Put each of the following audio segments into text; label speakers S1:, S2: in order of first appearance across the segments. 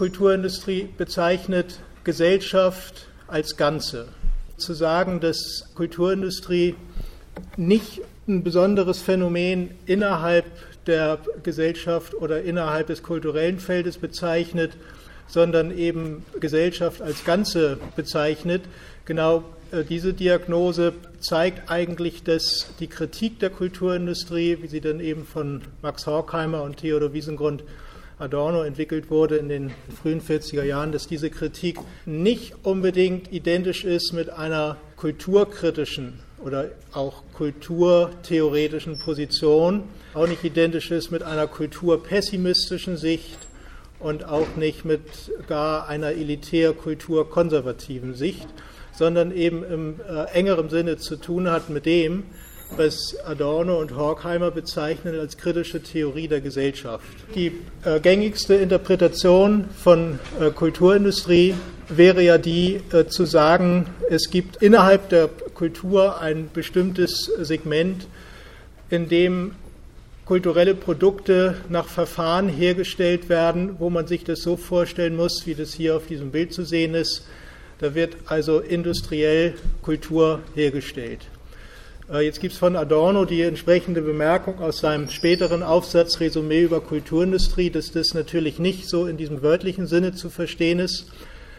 S1: Kulturindustrie bezeichnet Gesellschaft als Ganze. Zu sagen, dass Kulturindustrie nicht ein besonderes Phänomen innerhalb der Gesellschaft oder innerhalb des kulturellen Feldes bezeichnet, sondern eben Gesellschaft als Ganze bezeichnet. Genau äh, diese Diagnose zeigt eigentlich, dass die Kritik der Kulturindustrie, wie sie dann eben von Max Horkheimer und Theodor Wiesengrund Adorno entwickelt wurde in den frühen 40er Jahren, dass diese Kritik nicht unbedingt identisch ist mit einer kulturkritischen oder auch kulturtheoretischen Position, auch nicht identisch ist mit einer kulturpessimistischen Sicht und auch nicht mit gar einer elitär kulturkonservativen Sicht, sondern eben im äh, engeren Sinne zu tun hat mit dem, was Adorno und Horkheimer bezeichnen als kritische Theorie der Gesellschaft. Die äh, gängigste Interpretation von äh, Kulturindustrie wäre ja die äh, zu sagen, es gibt innerhalb der Kultur ein bestimmtes Segment, in dem kulturelle Produkte nach Verfahren hergestellt werden, wo man sich das so vorstellen muss, wie das hier auf diesem Bild zu sehen ist. Da wird also industriell Kultur hergestellt. Äh, jetzt gibt es von Adorno die entsprechende Bemerkung aus seinem späteren Aufsatz Resümee über Kulturindustrie, dass das natürlich nicht so in diesem wörtlichen Sinne zu verstehen ist.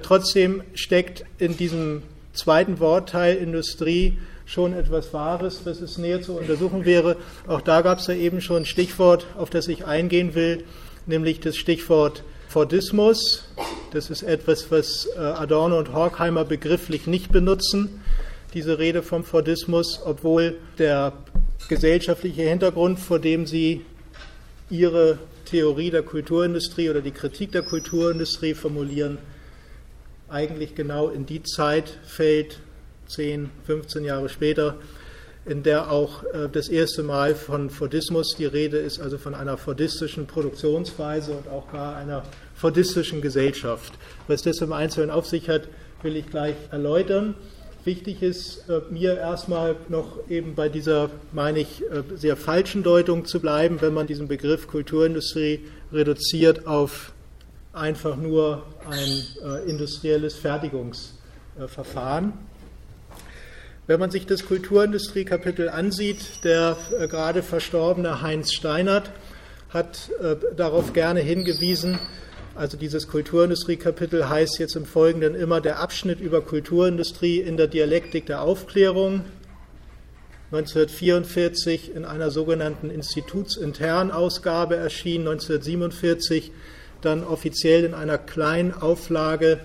S1: Trotzdem steckt in diesem zweiten Wortteil Industrie schon etwas Wahres, was es näher zu untersuchen wäre. Auch da gab es ja eben schon ein Stichwort, auf das ich eingehen will, nämlich das Stichwort Fordismus. Das ist etwas, was äh, Adorno und Horkheimer begrifflich nicht benutzen diese Rede vom Fordismus, obwohl der gesellschaftliche Hintergrund, vor dem sie ihre Theorie der Kulturindustrie oder die Kritik der Kulturindustrie formulieren, eigentlich genau in die Zeit fällt, 10, 15 Jahre später, in der auch äh, das erste Mal von Fordismus die Rede ist, also von einer fordistischen Produktionsweise und auch gar einer fordistischen Gesellschaft. Was das im Einzelnen auf sich hat, will ich gleich erläutern. Wichtig ist äh, mir erstmal noch eben bei dieser, meine ich, äh, sehr falschen Deutung zu bleiben, wenn man diesen Begriff Kulturindustrie reduziert auf einfach nur ein äh, industrielles Fertigungsverfahren. Wenn man sich das Kulturindustrie-Kapitel ansieht, der gerade verstorbene Heinz Steinert hat darauf gerne hingewiesen, also dieses Kulturindustrie-Kapitel heißt jetzt im Folgenden immer der Abschnitt über Kulturindustrie in der Dialektik der Aufklärung. 1944 in einer sogenannten institutsinternen Ausgabe erschienen, 1947 dann offiziell in einer kleinen Auflage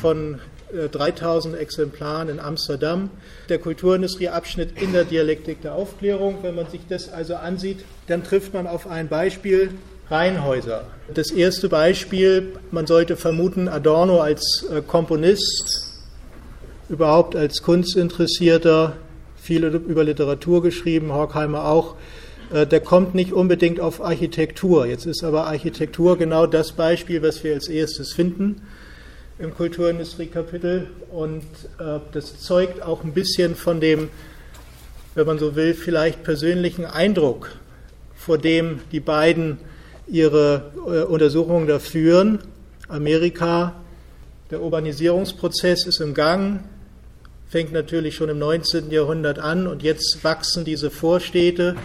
S1: von 3000 äh, Exemplaren in Amsterdam. Der Kulturindustrie-Abschnitt in der Dialektik der Aufklärung. Wenn man sich das also ansieht, dann trifft man auf ein Beispiel Reihenhäuser. Das erste Beispiel, man sollte vermuten, Adorno als äh, Komponist, überhaupt als Kunstinteressierter, viel über Literatur geschrieben, Horkheimer auch, äh, der kommt nicht unbedingt auf Architektur. Jetzt ist aber Architektur genau das Beispiel, was wir als erstes finden im Kulturindustrie-Kapitel. Und äh, das zeugt auch ein bisschen von dem, wenn man so will, vielleicht persönlichen Eindruck, vor dem die beiden ihre äh, Untersuchungen da führen. Amerika, der Urbanisierungsprozess ist im Gang, fängt natürlich schon im 19. Jahrhundert an und jetzt wachsen diese Vorstädte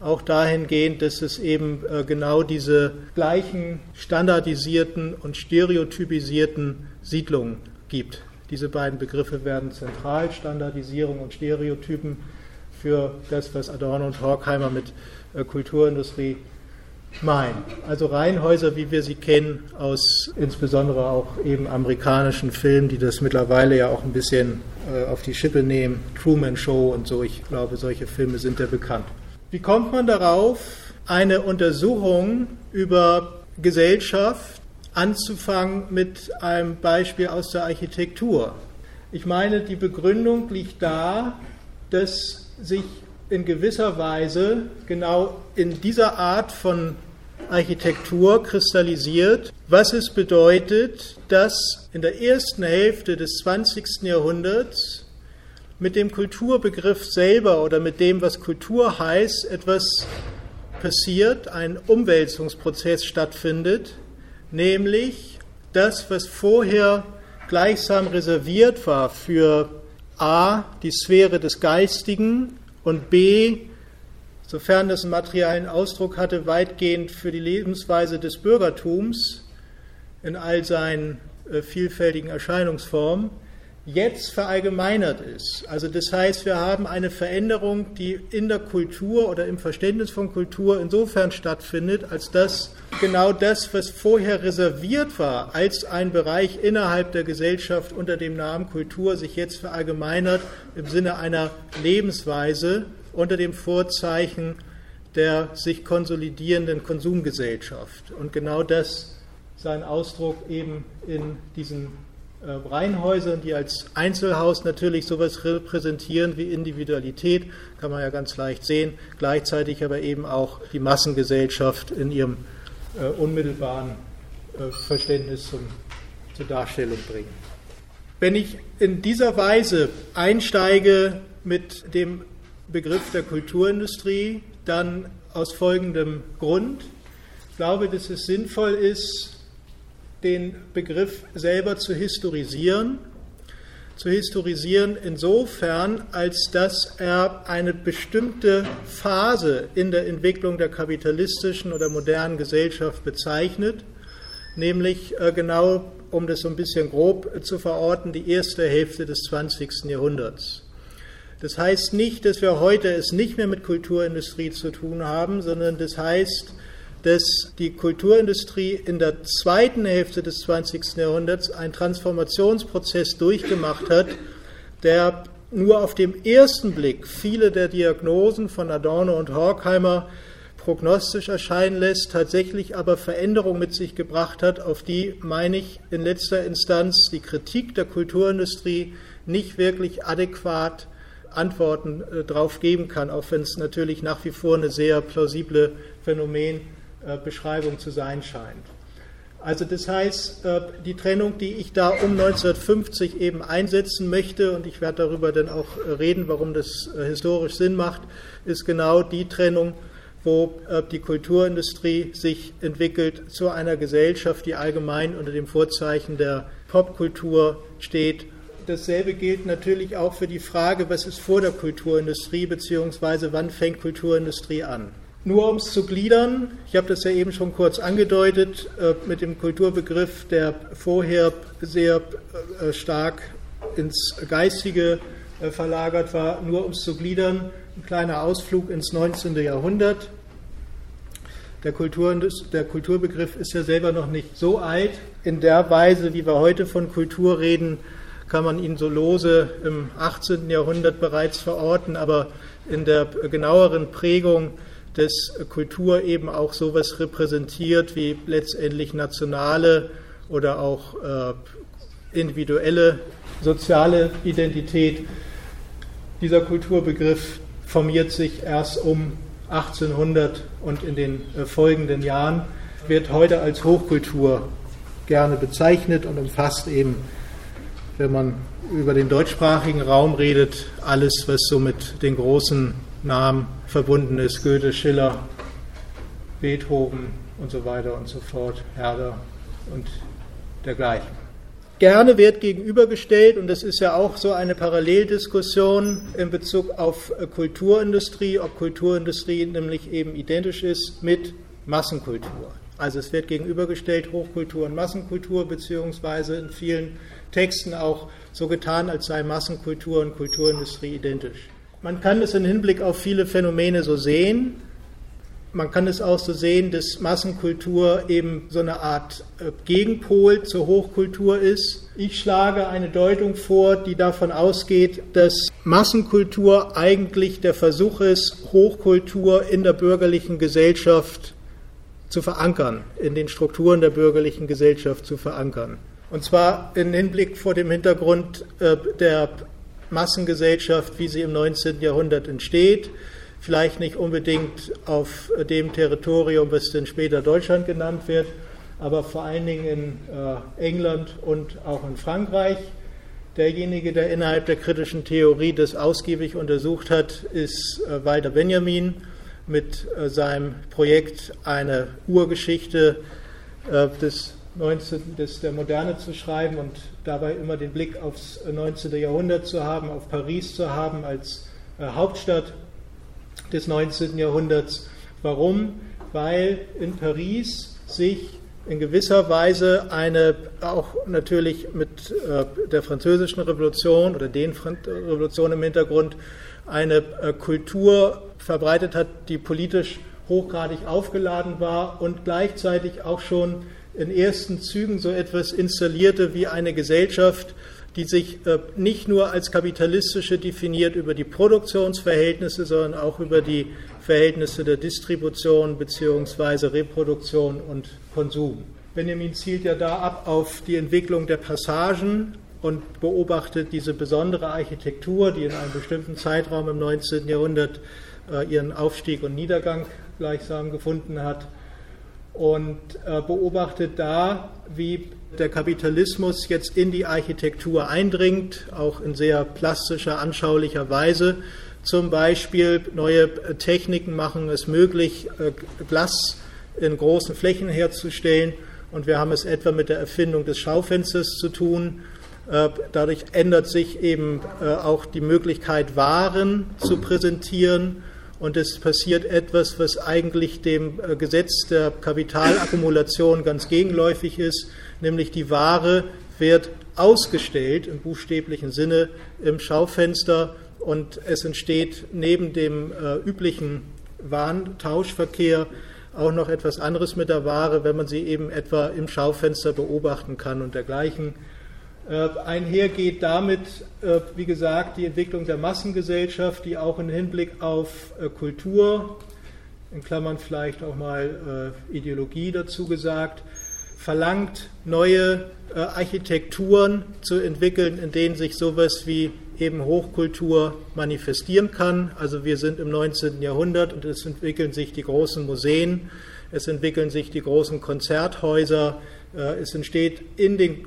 S1: auch dahingehend, dass es eben äh, genau diese gleichen standardisierten und stereotypisierten Siedlungen gibt. Diese beiden Begriffe werden zentral, Standardisierung und Stereotypen, für das, was Adorno und Horkheimer mit äh, Kulturindustrie Nein, also Reihenhäuser, wie wir sie kennen, aus insbesondere auch eben amerikanischen Filmen, die das mittlerweile ja auch ein bisschen äh, auf die Schippe nehmen, Truman Show und so, ich glaube, solche Filme sind ja bekannt. Wie kommt man darauf, eine Untersuchung über Gesellschaft anzufangen mit einem Beispiel aus der Architektur? Ich meine, die Begründung liegt da, dass sich in gewisser Weise genau in dieser Art von Architektur kristallisiert, was es bedeutet, dass in der ersten Hälfte des 20. Jahrhunderts mit dem Kulturbegriff selber oder mit dem, was Kultur heißt, etwas passiert, ein Umwälzungsprozess stattfindet, nämlich das, was vorher gleichsam reserviert war für A, die Sphäre des Geistigen und B, sofern das einen materiellen Ausdruck hatte, weitgehend für die Lebensweise des Bürgertums in all seinen äh, vielfältigen Erscheinungsformen, jetzt verallgemeinert ist. Also das heißt, wir haben eine Veränderung, die in der Kultur oder im Verständnis von Kultur insofern stattfindet, als dass genau das, was vorher reserviert war als ein Bereich innerhalb der Gesellschaft unter dem Namen Kultur, sich jetzt verallgemeinert im Sinne einer Lebensweise unter dem Vorzeichen der sich konsolidierenden Konsumgesellschaft. Und genau das sein Ausdruck eben in diesen äh, Reihenhäusern, die als Einzelhaus natürlich sowas repräsentieren wie Individualität, kann man ja ganz leicht sehen, gleichzeitig aber eben auch die Massengesellschaft in ihrem äh, unmittelbaren äh, Verständnis zum, zur Darstellung bringen. Wenn ich in dieser Weise einsteige mit dem Begriff der Kulturindustrie, dann aus folgendem Grund. Ich glaube, dass es sinnvoll ist, den Begriff selber zu historisieren. Zu historisieren insofern, als dass er eine bestimmte Phase in der Entwicklung der kapitalistischen oder modernen Gesellschaft bezeichnet, nämlich äh, genau, um das so ein bisschen grob zu verorten, die erste Hälfte des 20. Jahrhunderts. Das heißt nicht, dass wir heute es nicht mehr mit Kulturindustrie zu tun haben, sondern das heißt, dass die Kulturindustrie in der zweiten Hälfte des 20. Jahrhunderts einen Transformationsprozess durchgemacht hat, der nur auf dem ersten Blick viele der Diagnosen von Adorno und Horkheimer prognostisch erscheinen lässt, tatsächlich aber Veränderungen mit sich gebracht hat, auf die, meine ich, in letzter Instanz die Kritik der Kulturindustrie nicht wirklich adäquat Antworten äh, darauf geben kann, auch wenn es natürlich nach wie vor eine sehr plausible Phänomen äh, Beschreibung zu sein scheint. Also das heißt, äh, die Trennung, die ich da um 1950 eben einsetzen möchte, und ich werde darüber dann auch äh, reden, warum das historisch Sinn macht, ist genau die Trennung, wo die Kulturindustrie sich entwickelt zu einer Gesellschaft, die allgemein unter dem Vorzeichen der Popkultur steht. Dasselbe gilt natürlich auch für die Frage, was ist vor der Kulturindustrie, beziehungsweise wann fängt Kulturindustrie an. Nur um es zu gliedern, ich habe das ja eben schon kurz angedeutet, äh, mit dem Kulturbegriff, der vorher sehr äh, stark ins Geistige äh, verlagert war, nur um es zu gliedern, ein kleiner Ausflug ins 19. Jahrhundert. Der, Kultur, der Kulturbegriff ist ja selber noch nicht so alt. In der Weise, wie wir heute von Kultur reden, kann man ihn so lose im 18. Jahrhundert bereits verorten, aber in der genaueren Prägung dass Kultur eben auch sowas repräsentiert wie letztendlich nationale oder auch äh, individuelle soziale Identität. Dieser Kulturbegriff formiert sich erst um 1800 und in den äh, folgenden Jahren, wird heute als Hochkultur gerne bezeichnet und umfasst eben, wenn man über den deutschsprachigen Raum redet, alles, was so mit den großen Namen verbunden ist, Goethe, Schiller, Beethoven und so weiter und so fort, Herder und dergleichen. Gerne wird gegenübergestellt, und das ist ja auch so eine Paralleldiskussion in Bezug auf Kulturindustrie, ob Kulturindustrie nämlich eben identisch ist mit Massenkultur. Also es wird gegenübergestellt Hochkultur und Massenkultur, beziehungsweise in vielen Texten auch so getan, als sei Massenkultur und Kulturindustrie identisch. Man kann es im Hinblick auf viele Phänomene so sehen. Man kann es auch so sehen, dass Massenkultur eben so eine Art äh, Gegenpol zur Hochkultur ist. Ich schlage eine Deutung vor, die davon ausgeht, dass Massenkultur eigentlich der Versuch ist, Hochkultur in der bürgerlichen Gesellschaft zu verankern, in den Strukturen der bürgerlichen Gesellschaft zu verankern. Und zwar im Hinblick vor dem Hintergrund äh, der Massengesellschaft, wie sie im 19. Jahrhundert entsteht. Vielleicht nicht unbedingt auf dem Territorium, was dann später Deutschland genannt wird, aber vor allen Dingen in äh, England und auch in Frankreich. Derjenige, der innerhalb der kritischen Theorie das ausgiebig untersucht hat, ist äh, Walter Benjamin mit äh, seinem Projekt Eine Urgeschichte des 19. Des, der Moderne zu schreiben und dabei immer den Blick aufs 19. Jahrhundert zu haben, auf Paris zu haben als äh, Hauptstadt des 19. Jahrhunderts. Warum? Weil in Paris sich in gewisser Weise eine, auch natürlich mit äh, der französischen Revolution oder den Revolutionen im Hintergrund, eine äh, Kultur verbreitet hat, die politisch hochgradig aufgeladen war und gleichzeitig auch schon in ersten Zügen so etwas installierte wie eine Gesellschaft, die sich äh, nicht nur als kapitalistische definiert über die Produktionsverhältnisse, sondern auch über die Verhältnisse der Distribution bzw. Reproduktion und Konsum. Benjamin zielt ja da ab auf die Entwicklung der Passagen und beobachtet diese besondere Architektur, die in einem bestimmten Zeitraum im 19. Jahrhundert äh, ihren Aufstieg und Niedergang gleichsam gefunden hat und äh, beobachtet da, wie der Kapitalismus jetzt in die Architektur eindringt, auch in sehr plastischer, anschaulicher Weise zum Beispiel neue Techniken machen es möglich, äh, Glas in großen Flächen herzustellen. Und wir haben es etwa mit der Erfindung des Schaufensters zu tun. Äh, dadurch ändert sich eben äh, auch die Möglichkeit, Waren zu präsentieren. Und es passiert etwas, was eigentlich dem Gesetz der Kapitalakkumulation ganz gegenläufig ist, nämlich die Ware wird ausgestellt im buchstäblichen Sinne im Schaufenster und es entsteht neben dem äh, üblichen Warentauschverkehr auch noch etwas anderes mit der Ware, wenn man sie eben etwa im Schaufenster beobachten kann und dergleichen. Äh, einhergeht damit, äh, wie gesagt, die Entwicklung der Massengesellschaft, die auch im Hinblick auf äh, Kultur, in Klammern vielleicht auch mal Ideologie dazu gesagt, verlangt, neue Architekturen zu entwickeln, in denen sich sowas wie eben Hochkultur manifestieren kann. Also wir sind im 19. Jahrhundert und es entwickeln sich die großen Museen, es entwickeln sich die großen Konzerthäuser, es entsteht in den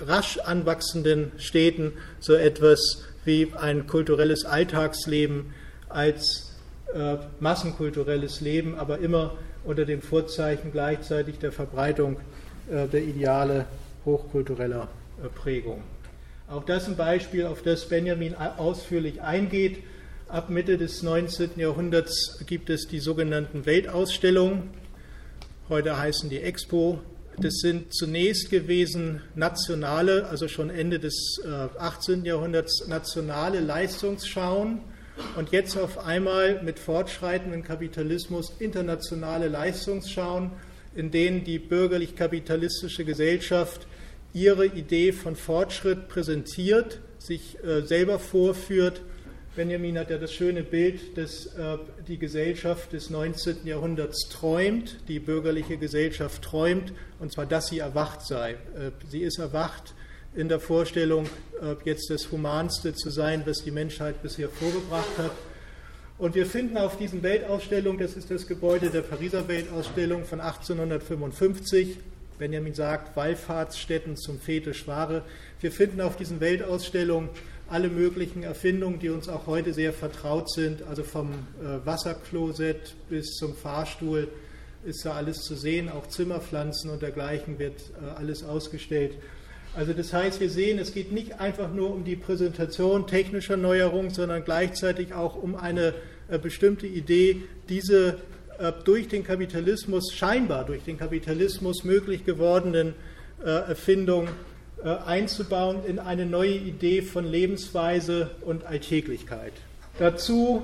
S1: rasch anwachsenden Städten so etwas wie ein kulturelles Alltagsleben als äh, massenkulturelles Leben, aber immer unter dem Vorzeichen gleichzeitig der Verbreitung äh, der Ideale hochkultureller Prägung. Auch das ein Beispiel, auf das Benjamin ausführlich eingeht. Ab Mitte des 19. Jahrhunderts gibt es die sogenannten Weltausstellungen. Heute heißen die Expo. Das sind zunächst gewesen nationale, also schon Ende des 18. Äh, Jahrhunderts, nationale Leistungsschauen und jetzt auf einmal mit fortschreitendem Kapitalismus internationale Leistungsschauen, in denen die bürgerlich-kapitalistische Gesellschaft ihre Idee von Fortschritt präsentiert, sich äh, selber vorführt. Benjamin hat ja das schöne Bild, dass äh, die Gesellschaft des 19. Jahrhunderts träumt, die bürgerliche Gesellschaft träumt, und zwar, dass sie erwacht sei. Äh, sie ist erwacht in der Vorstellung, äh, jetzt das Humanste zu sein, was die Menschheit bisher vorgebracht hat. Und wir finden auf diesen Weltausstellungen, das ist das Gebäude der Pariser Weltausstellung von 1855, Benjamin sagt, Wallfahrtsstätten zum Fetisch Ware. Wir finden auf diesen Weltausstellungen alle möglichen Erfindungen, die uns auch heute sehr vertraut sind, also vom äh, Wasserklosett bis zum Fahrstuhl ist da alles zu sehen, auch Zimmerpflanzen und dergleichen wird äh, alles ausgestellt. Also das heißt, wir sehen, es geht nicht einfach nur um die Präsentation technischer Neuerungen, sondern gleichzeitig auch um eine äh, bestimmte Idee, diese äh, durch den Kapitalismus, scheinbar durch den Kapitalismus möglich gewordenen äh, Erfindung äh, einzubauen in eine neue Idee von Lebensweise und Alltäglichkeit. Dazu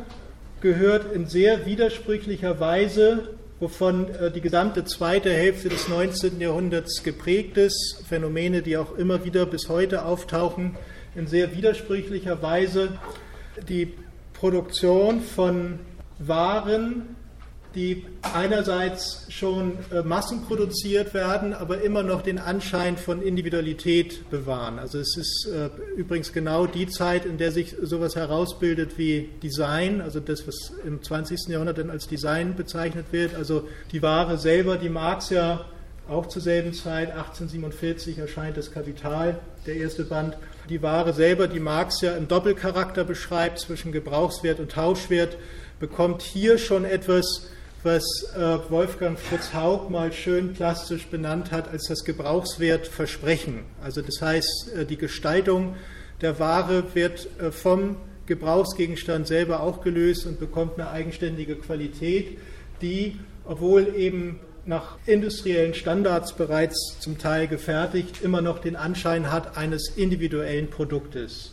S1: gehört in sehr widersprüchlicher Weise, wovon die gesamte zweite Hälfte des 19. Jahrhunderts geprägt ist, Phänomene, die auch immer wieder bis heute auftauchen, in sehr widersprüchlicher Weise die Produktion von Waren, die einerseits schon äh, massenproduziert werden, aber immer noch den Anschein von Individualität bewahren. Also es ist äh, übrigens genau die Zeit, in der sich sowas herausbildet wie Design, also das, was im 20. Jahrhundert dann als Design bezeichnet wird. Also die Ware selber, die Marx ja auch zur selben Zeit, 1847 erscheint das Kapital, der erste Band. Die Ware selber, die Marx ja im Doppelcharakter beschreibt zwischen Gebrauchswert und Tauschwert, bekommt hier schon etwas was äh, Wolfgang Fritz Haug mal schön plastisch benannt hat als das Gebrauchswertversprechen. Also das heißt, äh, die Gestaltung der Ware wird äh, vom Gebrauchsgegenstand selber auch gelöst und bekommt eine eigenständige Qualität, die, obwohl eben nach industriellen Standards bereits zum Teil gefertigt, immer noch den Anschein hat eines individuellen Produktes.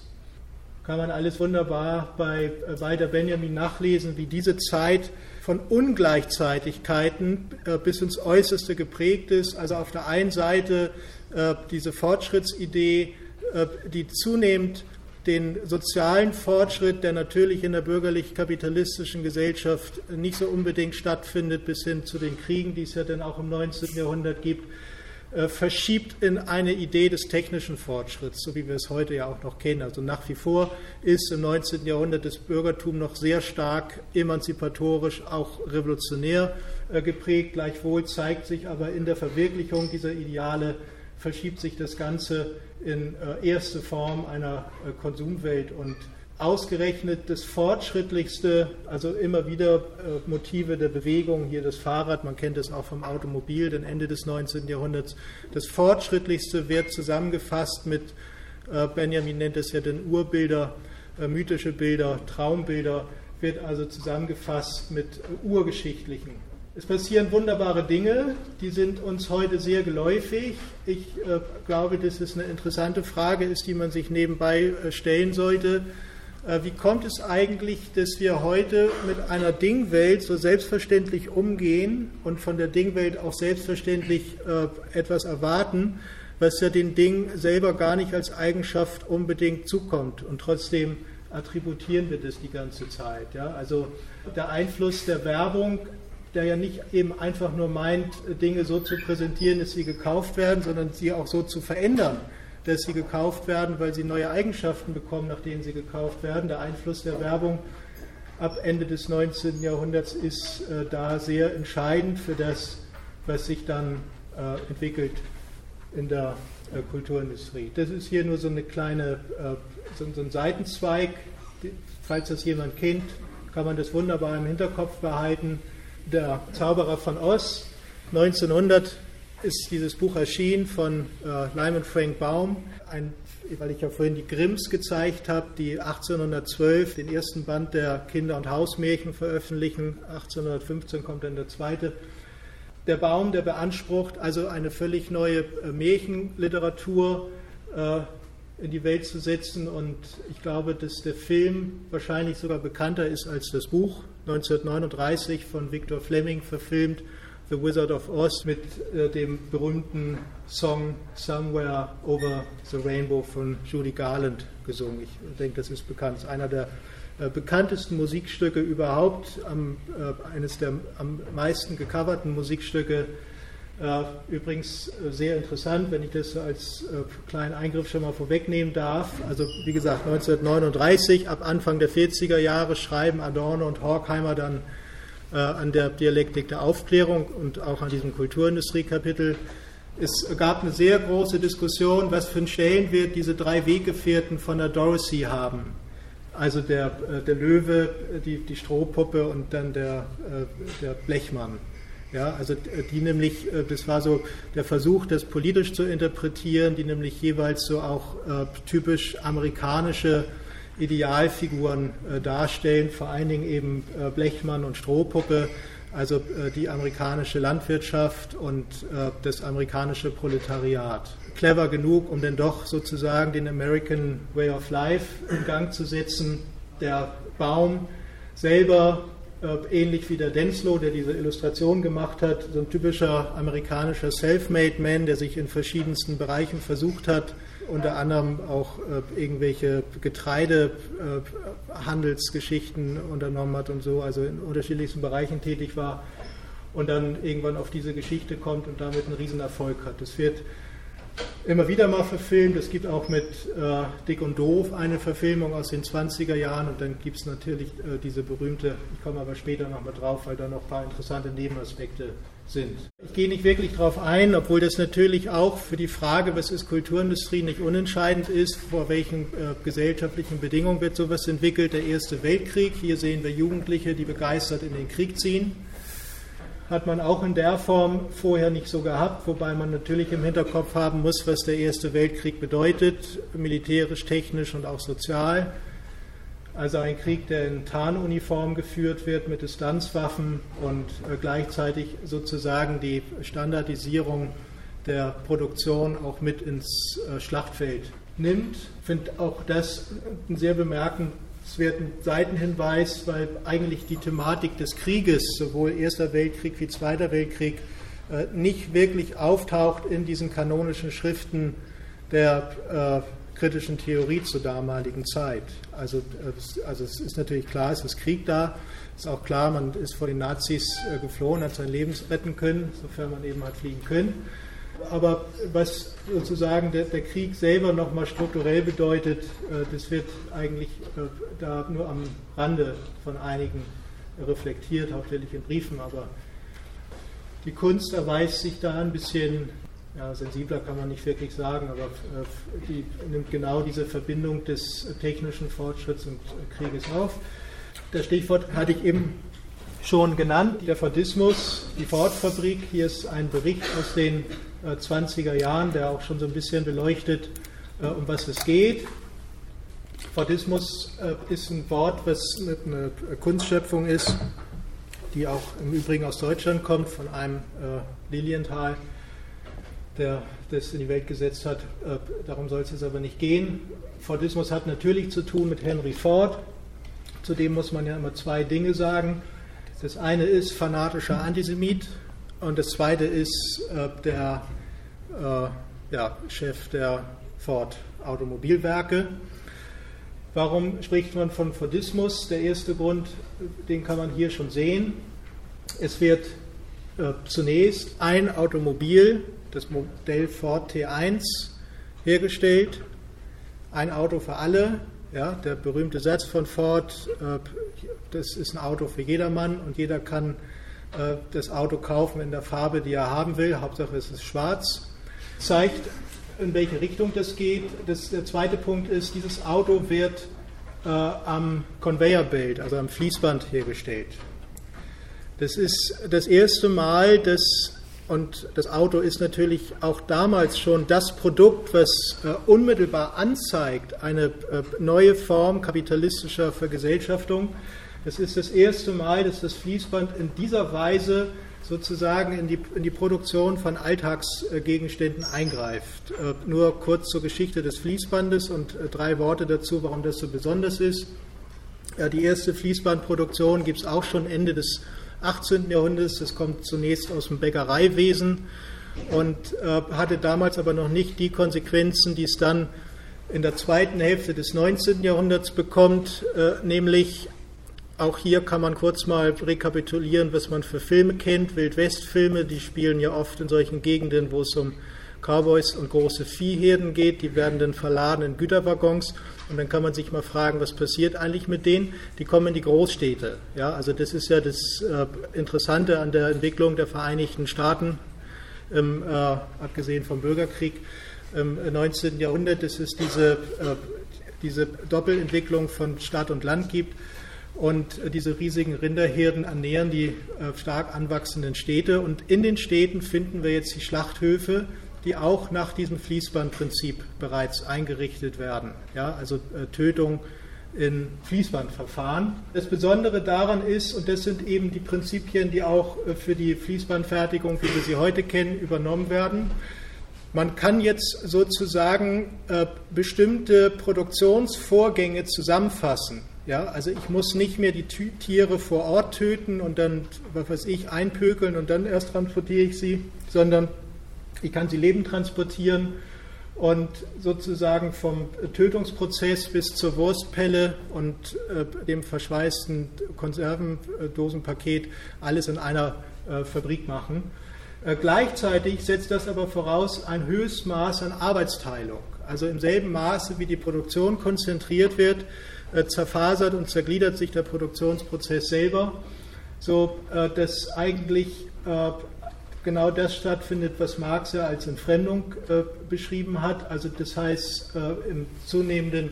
S1: Kann man alles wunderbar bei Walter Benjamin nachlesen, wie diese Zeit von Ungleichzeitigkeiten äh, bis ins Äußerste geprägt ist. Also auf der einen Seite äh, diese Fortschrittsidee, äh, die zunehmend den sozialen Fortschritt, der natürlich in der bürgerlich-kapitalistischen Gesellschaft nicht so unbedingt stattfindet, bis hin zu den Kriegen, die es ja dann auch im 19. Jahrhundert gibt, verschiebt in eine Idee des technischen Fortschritts, so wie wir es heute ja auch noch kennen. Also nach wie vor ist im 19. Jahrhundert das Bürgertum noch sehr stark emanzipatorisch, auch revolutionär äh, geprägt. Gleichwohl zeigt sich aber in der Verwirklichung dieser Ideale, verschiebt sich das Ganze in äh, erste Form einer Konsumwelt und ausgerechnet das fortschrittlichste, also immer wieder äh, Motive der Bewegung, hier das Fahrrad, man kennt es auch vom Automobil, den Ende des 19. Jahrhunderts, das fortschrittlichste wird zusammengefasst mit, äh, Benjamin nennt es ja den Urbilder, äh, mythische Bilder, Traumbilder, wird also zusammengefasst mit urgeschichtlichen. Es passieren wunderbare Dinge, die sind uns heute sehr geläufig. Ich äh, glaube, dass es eine interessante Frage ist, die man sich nebenbei äh, stellen sollte äh, wie kommt es eigentlich, dass wir heute mit einer Dingwelt so selbstverständlich umgehen und von der Dingwelt auch selbstverständlich äh, etwas erwarten, was ja den Ding selber gar nicht als Eigenschaft unbedingt zukommt. Und trotzdem attributieren wir das die ganze Zeit. Also der Einfluss der Werbung, der ja nicht eben einfach nur meint, Dinge so zu präsentieren, dass sie gekauft werden, sondern sie auch so zu verändern dass sie gekauft werden, weil sie neue Eigenschaften bekommen, nach denen sie gekauft werden. Der Einfluss der Werbung ab Ende des 19. Jahrhunderts ist äh, da sehr entscheidend für das, was sich dann äh, entwickelt in der äh, Kulturindustrie. Das ist hier nur so eine kleine, äh, so, so, ein Seitenzweig. Falls das jemand kennt, kann man das wunderbar im Hinterkopf behalten. Der Zauberer von Oz, 1900 ist dieses Buch erschienen von äh, Lyman Frank Baum, ein, weil ich ja vorhin die Grimms gezeigt habe, die 1812 den ersten Band der Kinder- und Hausmärchen veröffentlichen. 1815 kommt dann der zweite. Der Baum, der beansprucht also eine völlig neue äh, Märchenliteratur äh, in die Welt zu setzen. Und ich glaube, dass der Film wahrscheinlich sogar bekannter ist als das Buch. 1939 von Victor Fleming verfilmt The Wizard of Oz mit äh, dem berühmten Song Somewhere Over the Rainbow von Judy Garland gesungen. Ich denke, das ist bekannt. Das ist einer der äh, bekanntesten Musikstücke überhaupt, am, äh, eines der am meisten gecoverten Musikstücke. Äh, übrigens äh, sehr interessant, wenn ich das als äh, kleinen Eingriff schon mal vorwegnehmen darf. Also wie gesagt, 1939, ab Anfang der 40er Jahre schreiben Adorno und Horkheimer dann an der Dialektik der Aufklärung und auch an diesem Kulturindustriekapitel. Es gab eine sehr große Diskussion, was für einen Stellenwert diese drei Weggefährten von der Dorothy haben. Also der, äh, der Löwe, die, die Strohpuppe und dann der, äh, der Blechmann. Ja, also die nämlich, das war so der Versuch, das politisch zu interpretieren, die nämlich jeweils so auch typisch amerikanische Idealfiguren äh, darstellen, vor allen Dingen eben äh, Blechmann und Strohpuppe, also äh, die amerikanische Landwirtschaft und äh, das amerikanische Proletariat. Clever genug, um dann doch sozusagen den American Way of Life in Gang zu setzen. Der Baum selber äh, ähnlich wie der Denslow, der diese Illustration gemacht hat, so ein typischer amerikanischer Self-Made Man, der sich in verschiedensten Bereichen versucht hat, unter anderem auch äh, irgendwelche Getreidehandelsgeschichten äh, unternommen hat und so, also in unterschiedlichsten Bereichen tätig war und dann irgendwann auf diese Geschichte kommt und damit einen Riesenerfolg hat. Das wird immer wieder mal verfilmt. Es gibt auch mit äh, Dick und Doof eine Verfilmung aus den 20er Jahren und dann gibt es natürlich äh, diese berühmte, ich komme aber später nochmal drauf, weil da noch ein paar interessante Nebenaspekte sind. Ich gehe nicht wirklich darauf ein, obwohl das natürlich auch für die Frage, was ist Kulturindustrie, nicht unentscheidend ist, vor welchen äh, gesellschaftlichen Bedingungen wird sowas entwickelt. Der Erste Weltkrieg, hier sehen wir Jugendliche, die begeistert in den Krieg ziehen. hat man auch in der Form vorher nicht so gehabt, wobei man natürlich im Hinterkopf haben muss, was der Erste Weltkrieg bedeutet, militärisch, technisch und auch sozial. Also ein Krieg, der in Tarnuniform geführt wird mit Distanzwaffen und äh, gleichzeitig sozusagen die Standardisierung der Produktion auch mit ins äh, Schlachtfeld nimmt. Ich finde auch das einen sehr bemerkenswerten Seitenhinweis, weil eigentlich die Thematik des Krieges, sowohl Erster Weltkrieg wie Zweiter Weltkrieg, äh, nicht wirklich auftaucht in diesen kanonischen Schriften der kritischen Theorie zur damaligen Zeit. Also, also es ist natürlich klar, es ist Krieg da, es ist auch klar, man ist vor den Nazis geflohen, hat sein Leben retten können, sofern man eben hat fliegen können. Aber was sozusagen der, der Krieg selber nochmal strukturell bedeutet, äh, das wird eigentlich äh, da nur am Rande von einigen reflektiert, hauptsächlich in Briefen, aber die Kunst erweist sich da ein bisschen ja, sensibler kann man nicht wirklich sagen, aber äh, die nimmt genau diese Verbindung des technischen Fortschritts und Krieges auf. Das Stichwort hatte ich eben schon genannt, der Fordismus, die Ford-Fabrik. Hier ist ein Bericht aus den 20er äh, Jahren, der auch schon so ein bisschen beleuchtet, äh, um was es geht. Fordismus äh, ist ein Wort, was eine Kunstschöpfung ist, die auch im Übrigen aus Deutschland kommt, von einem Lilienthal, der das in die Welt gesetzt hat. Darum soll es jetzt aber nicht gehen. Fordismus hat natürlich zu tun mit Henry Ford. Zudem muss man ja immer zwei Dinge sagen. Das eine ist fanatischer Antisemit und das zweite ist äh, der äh, ja, Chef der Ford Automobilwerke. Warum spricht man von Fordismus? Der erste Grund, den kann man hier schon sehen. Es wird äh, zunächst ein Automobil, das Modell Ford T1, hergestellt. Ein Auto für alle. Ja, der berühmte Satz von Ford, äh, das ist ein Auto für jedermann und jeder kann äh, das Auto kaufen in der Farbe, die er haben will. Hauptsache es ist schwarz. Zeigt, in welche Richtung das geht. Das, der zweite Punkt ist, dieses Auto wird äh, am Conveyor Belt, also am Fließband hergestellt. Das ist das erste Mal, dass, und das Auto ist natürlich auch damals schon das Produkt, was äh, unmittelbar anzeigt, eine äh, neue Form kapitalistischer Vergesellschaftung es ist das erste Mal, dass das Fließband in dieser Weise sozusagen in die, in die Produktion von Alltagsgegenständen eingreift. Äh, nur kurz zur Geschichte des Fließbandes und äh, drei Worte dazu, warum das so besonders ist. Die erste Fließbandproduktion gibt es auch schon Ende des 18. Jahrhunderts. Das kommt zunächst aus dem Bäckereiwesen und äh, hatte damals aber noch nicht die Konsequenzen, die es dann in der zweiten Hälfte des 19. Jahrhunderts bekommt, nämlich auch hier kann man kurz mal rekapitulieren, was man für Filme kennt. Wildwest-Filme, die spielen ja oft in solchen Gegenden, wo es um Cowboys und große Viehherden geht. Die werden dann verladen in Güterwaggons. Und dann kann man sich mal fragen, was passiert eigentlich mit denen? Die kommen in die Großstädte. Ja, also das ist ja das äh, Interessante an der Entwicklung der Vereinigten Staaten, ähm, äh, abgesehen vom Bürgerkrieg im 19. Jahrhundert, dass es diese, äh, diese Doppelentwicklung von Stadt und Land gibt. Und diese riesigen Rinderherden ernähren die äh, stark anwachsenden Städte. Und in den Städten finden wir jetzt die Schlachthöfe, die auch nach diesem Fließbandprinzip bereits eingerichtet werden. Ja, also äh, Tötung in Fließbandverfahren. Das Besondere daran ist, und das sind eben die Prinzipien, die auch äh, für die Fließbandfertigung, wie wir sie heute kennen, übernommen werden. Man kann jetzt sozusagen bestimmte Produktionsvorgänge zusammenfassen ja, also ich muss nicht mehr die Tiere vor Ort töten und dann, was weiß ich, einpökeln und dann erst transportiere ich sie, sondern ich kann sie lebend transportieren und sozusagen vom Tötungsprozess bis zur Wurstpelle und äh, dem verschweißten Konservendosenpaket alles in einer äh, Fabrik machen. Äh, gleichzeitig setzt das aber voraus ein Höchstmaß an Arbeitsteilung. Also im selben Maße, wie die Produktion konzentriert wird, äh, zerfasert und zergliedert sich der Produktionsprozess selber, so äh, dass eigentlich äh, genau das stattfindet, was Marx ja als Entfremdung beschrieben hat. Also das heißt, im zunehmenden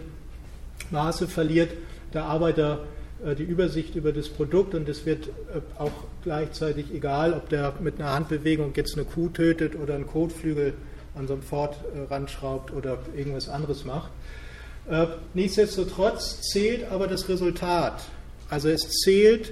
S1: Maße verliert der Arbeiter äh, die Übersicht über das Produkt und es wird äh, auch gleichzeitig egal, ob der mit einer Handbewegung jetzt eine Kuh tötet oder einen Kotflügel an so einem Ford ranschraubt oder irgendwas anderes macht. Nichtsdestotrotz zählt aber das Resultat. Also es zählt,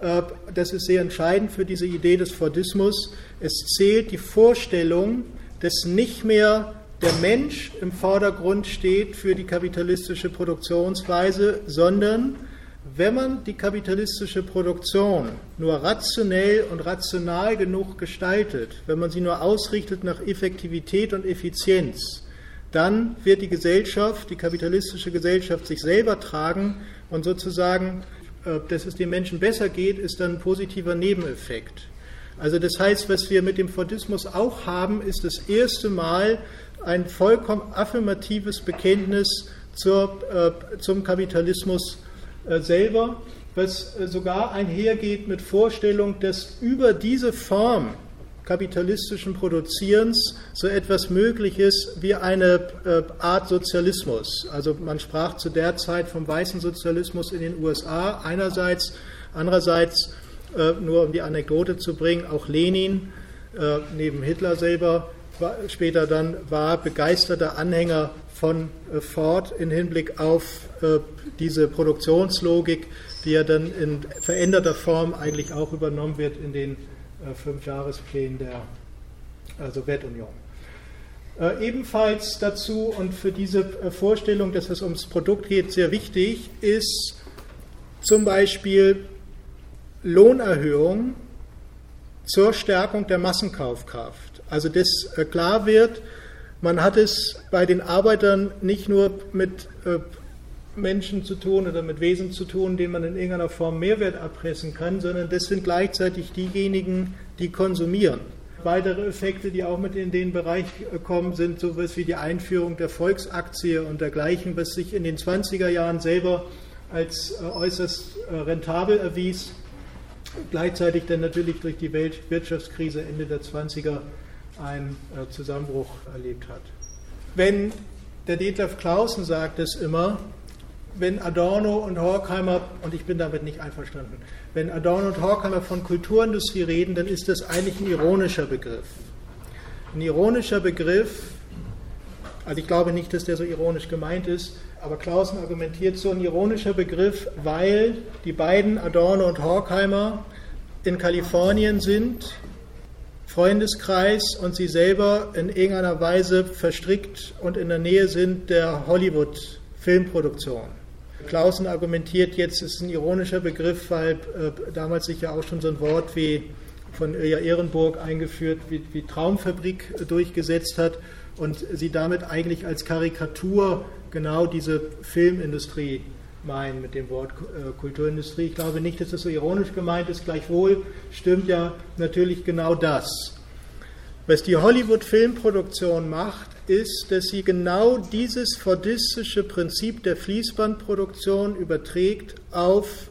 S1: das ist sehr entscheidend für diese Idee des Fordismus, es zählt die Vorstellung, dass nicht mehr der Mensch im Vordergrund steht für die kapitalistische Produktionsweise, sondern wenn man die kapitalistische Produktion nur rationell und rational genug gestaltet, wenn man sie nur ausrichtet nach Effektivität und Effizienz, dann wird die Gesellschaft, die kapitalistische Gesellschaft sich selber tragen und sozusagen, äh, dass es den Menschen besser geht, ist dann ein positiver Nebeneffekt. Also das heißt, was wir mit dem Fordismus auch haben, ist das erste Mal ein vollkommen affirmatives Bekenntnis zur, äh, zum Kapitalismus äh, selber, was äh, sogar einhergeht mit Vorstellung, dass über diese Form kapitalistischen Produzierens so etwas möglich ist wie eine äh, Art Sozialismus. Also man sprach zu der Zeit vom weißen Sozialismus in den USA einerseits, andererseits nur um die Anekdote zu bringen, auch Lenin neben Hitler selber später dann war begeisterter Anhänger von äh, Ford im Hinblick auf äh, diese Produktionslogik, die ja dann in veränderter Form eigentlich auch übernommen wird in den äh, Fünfjahresplänen der Sowjetunion. Ebenfalls dazu und für diese Vorstellung, dass es ums Produkt geht, sehr wichtig ist zum Beispiel Lohnerhöhung zur Stärkung der Massenkaufkraft. Also dass klar wird, man hat es bei den Arbeitern nicht nur mit äh, Menschen zu tun oder mit Wesen zu tun, denen man in irgendeiner Form Mehrwert abpressen kann, sondern das sind gleichzeitig diejenigen, die konsumieren. Weitere Effekte, die auch mit in den Bereich äh, kommen, sind sowas wie die Einführung der Volksaktie und dergleichen, was sich in den 20er Jahren selber als äh, äußerst rentabel erwies, gleichzeitig dann natürlich durch die Weltwirtschaftskrise Ende der 20er einen äh, Zusammenbruch erlebt hat. Wenn der Detlef Clausen sagt es immer, wenn Adorno und Horkheimer, und ich bin damit nicht einverstanden, wenn Adorno und Horkheimer von Kulturindustrie reden, dann ist das eigentlich ein ironischer Begriff. Ein ironischer Begriff, also ich glaube nicht, dass der so ironisch gemeint ist, aber Clausen argumentiert so ein ironischer Begriff, weil die beiden Adorno und Horkheimer in Kalifornien sind Freundeskreis und Sie selber in irgendeiner Weise verstrickt und in der Nähe sind der Hollywood-Filmproduktion. Klausen argumentiert jetzt, ist ein ironischer Begriff, weil äh, damals sich ja auch schon so ein Wort wie von Ilja Ehrenburg eingeführt, wie, wie Traumfabrik äh, durchgesetzt hat und sie damit eigentlich als Karikatur genau diese Filmindustrie meinen mit dem Wort äh, Kulturindustrie. Ich glaube nicht, dass das so ironisch gemeint ist. Gleichwohl stimmt ja natürlich genau das. Was die Hollywood-Filmproduktion macht, ist, dass sie genau dieses fordistische Prinzip der Fließbandproduktion überträgt auf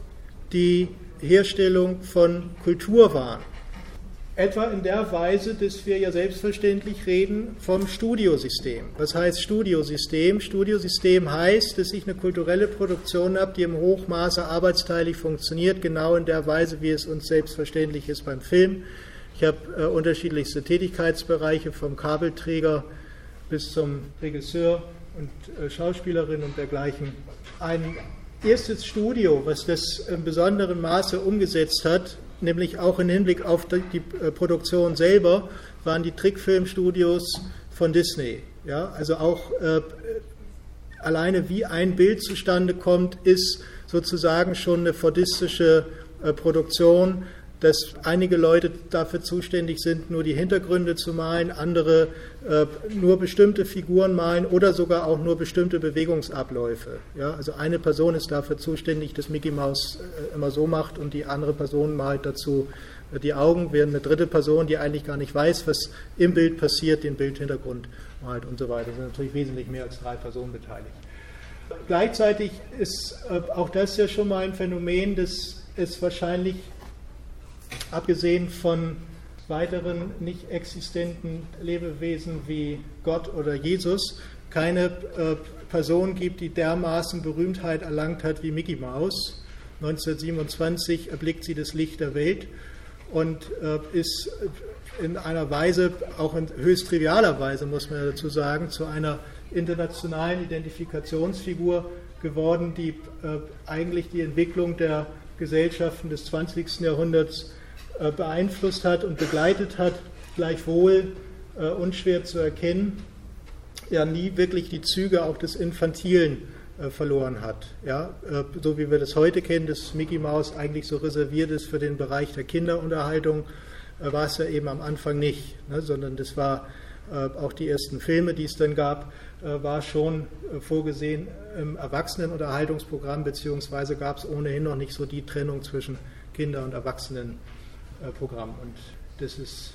S1: die Herstellung von Kulturwaren. Etwa in der Weise, dass wir ja selbstverständlich reden vom Studiosystem. Was heißt Studiosystem? Studiosystem heißt, dass ich eine kulturelle Produktion habe, die im Hochmaße arbeitsteilig funktioniert, genau in der Weise, wie es uns selbstverständlich ist beim Film. Ich habe äh, unterschiedlichste Tätigkeitsbereiche vom Kabelträger bis zum Regisseur und äh, Schauspielerin und dergleichen. Ein erstes Studio, was das in besonderem Maße umgesetzt hat, nämlich auch im Hinblick auf die äh, Produktion selber, waren die Trickfilmstudios von Disney. Ja, also auch äh, alleine wie ein Bild zustande kommt, ist sozusagen schon eine fordistische äh, Produktion dass einige Leute dafür zuständig sind, nur die Hintergründe zu malen, andere äh, nur bestimmte Figuren malen oder sogar auch nur bestimmte Bewegungsabläufe. Ja, also eine Person ist dafür zuständig, dass Mickey Mouse äh, immer so macht und die andere Person malt dazu äh, die Augen, während eine dritte Person, die eigentlich gar nicht weiß, was im Bild passiert, den Bildhintergrund malt und so weiter. Es sind natürlich wesentlich mehr als drei Personen beteiligt. Gleichzeitig ist äh, auch das ja schon mal ein Phänomen, das es wahrscheinlich abgesehen von weiteren nicht existenten Lebewesen wie Gott oder Jesus, keine äh, Person gibt, die dermaßen Berühmtheit erlangt hat wie Mickey Mouse. 1927 erblickt sie das Licht der Welt und ist in einer Weise, auch in höchst trivialer Weise, muss man dazu sagen, zu einer internationalen Identifikationsfigur geworden, die eigentlich die Entwicklung der Gesellschaften des 20. Jahrhunderts beeinflusst hat und begleitet hat, gleichwohl unschwer zu erkennen, ja nie wirklich die Züge auch des Infantilen äh, verloren hat. Ja? Äh, so wie wir das heute kennen, dass Mickey Mouse eigentlich so reserviert ist für den Bereich der Kinderunterhaltung, äh, war es ja eben am Anfang nicht, ne? sondern das war auch die ersten Filme, die es dann gab, war schon vorgesehen im Erwachsenenunterhaltungsprogramm, beziehungsweise gab es ohnehin noch nicht so die Trennung zwischen Kinder- und Erwachsenenprogramm. Und das ist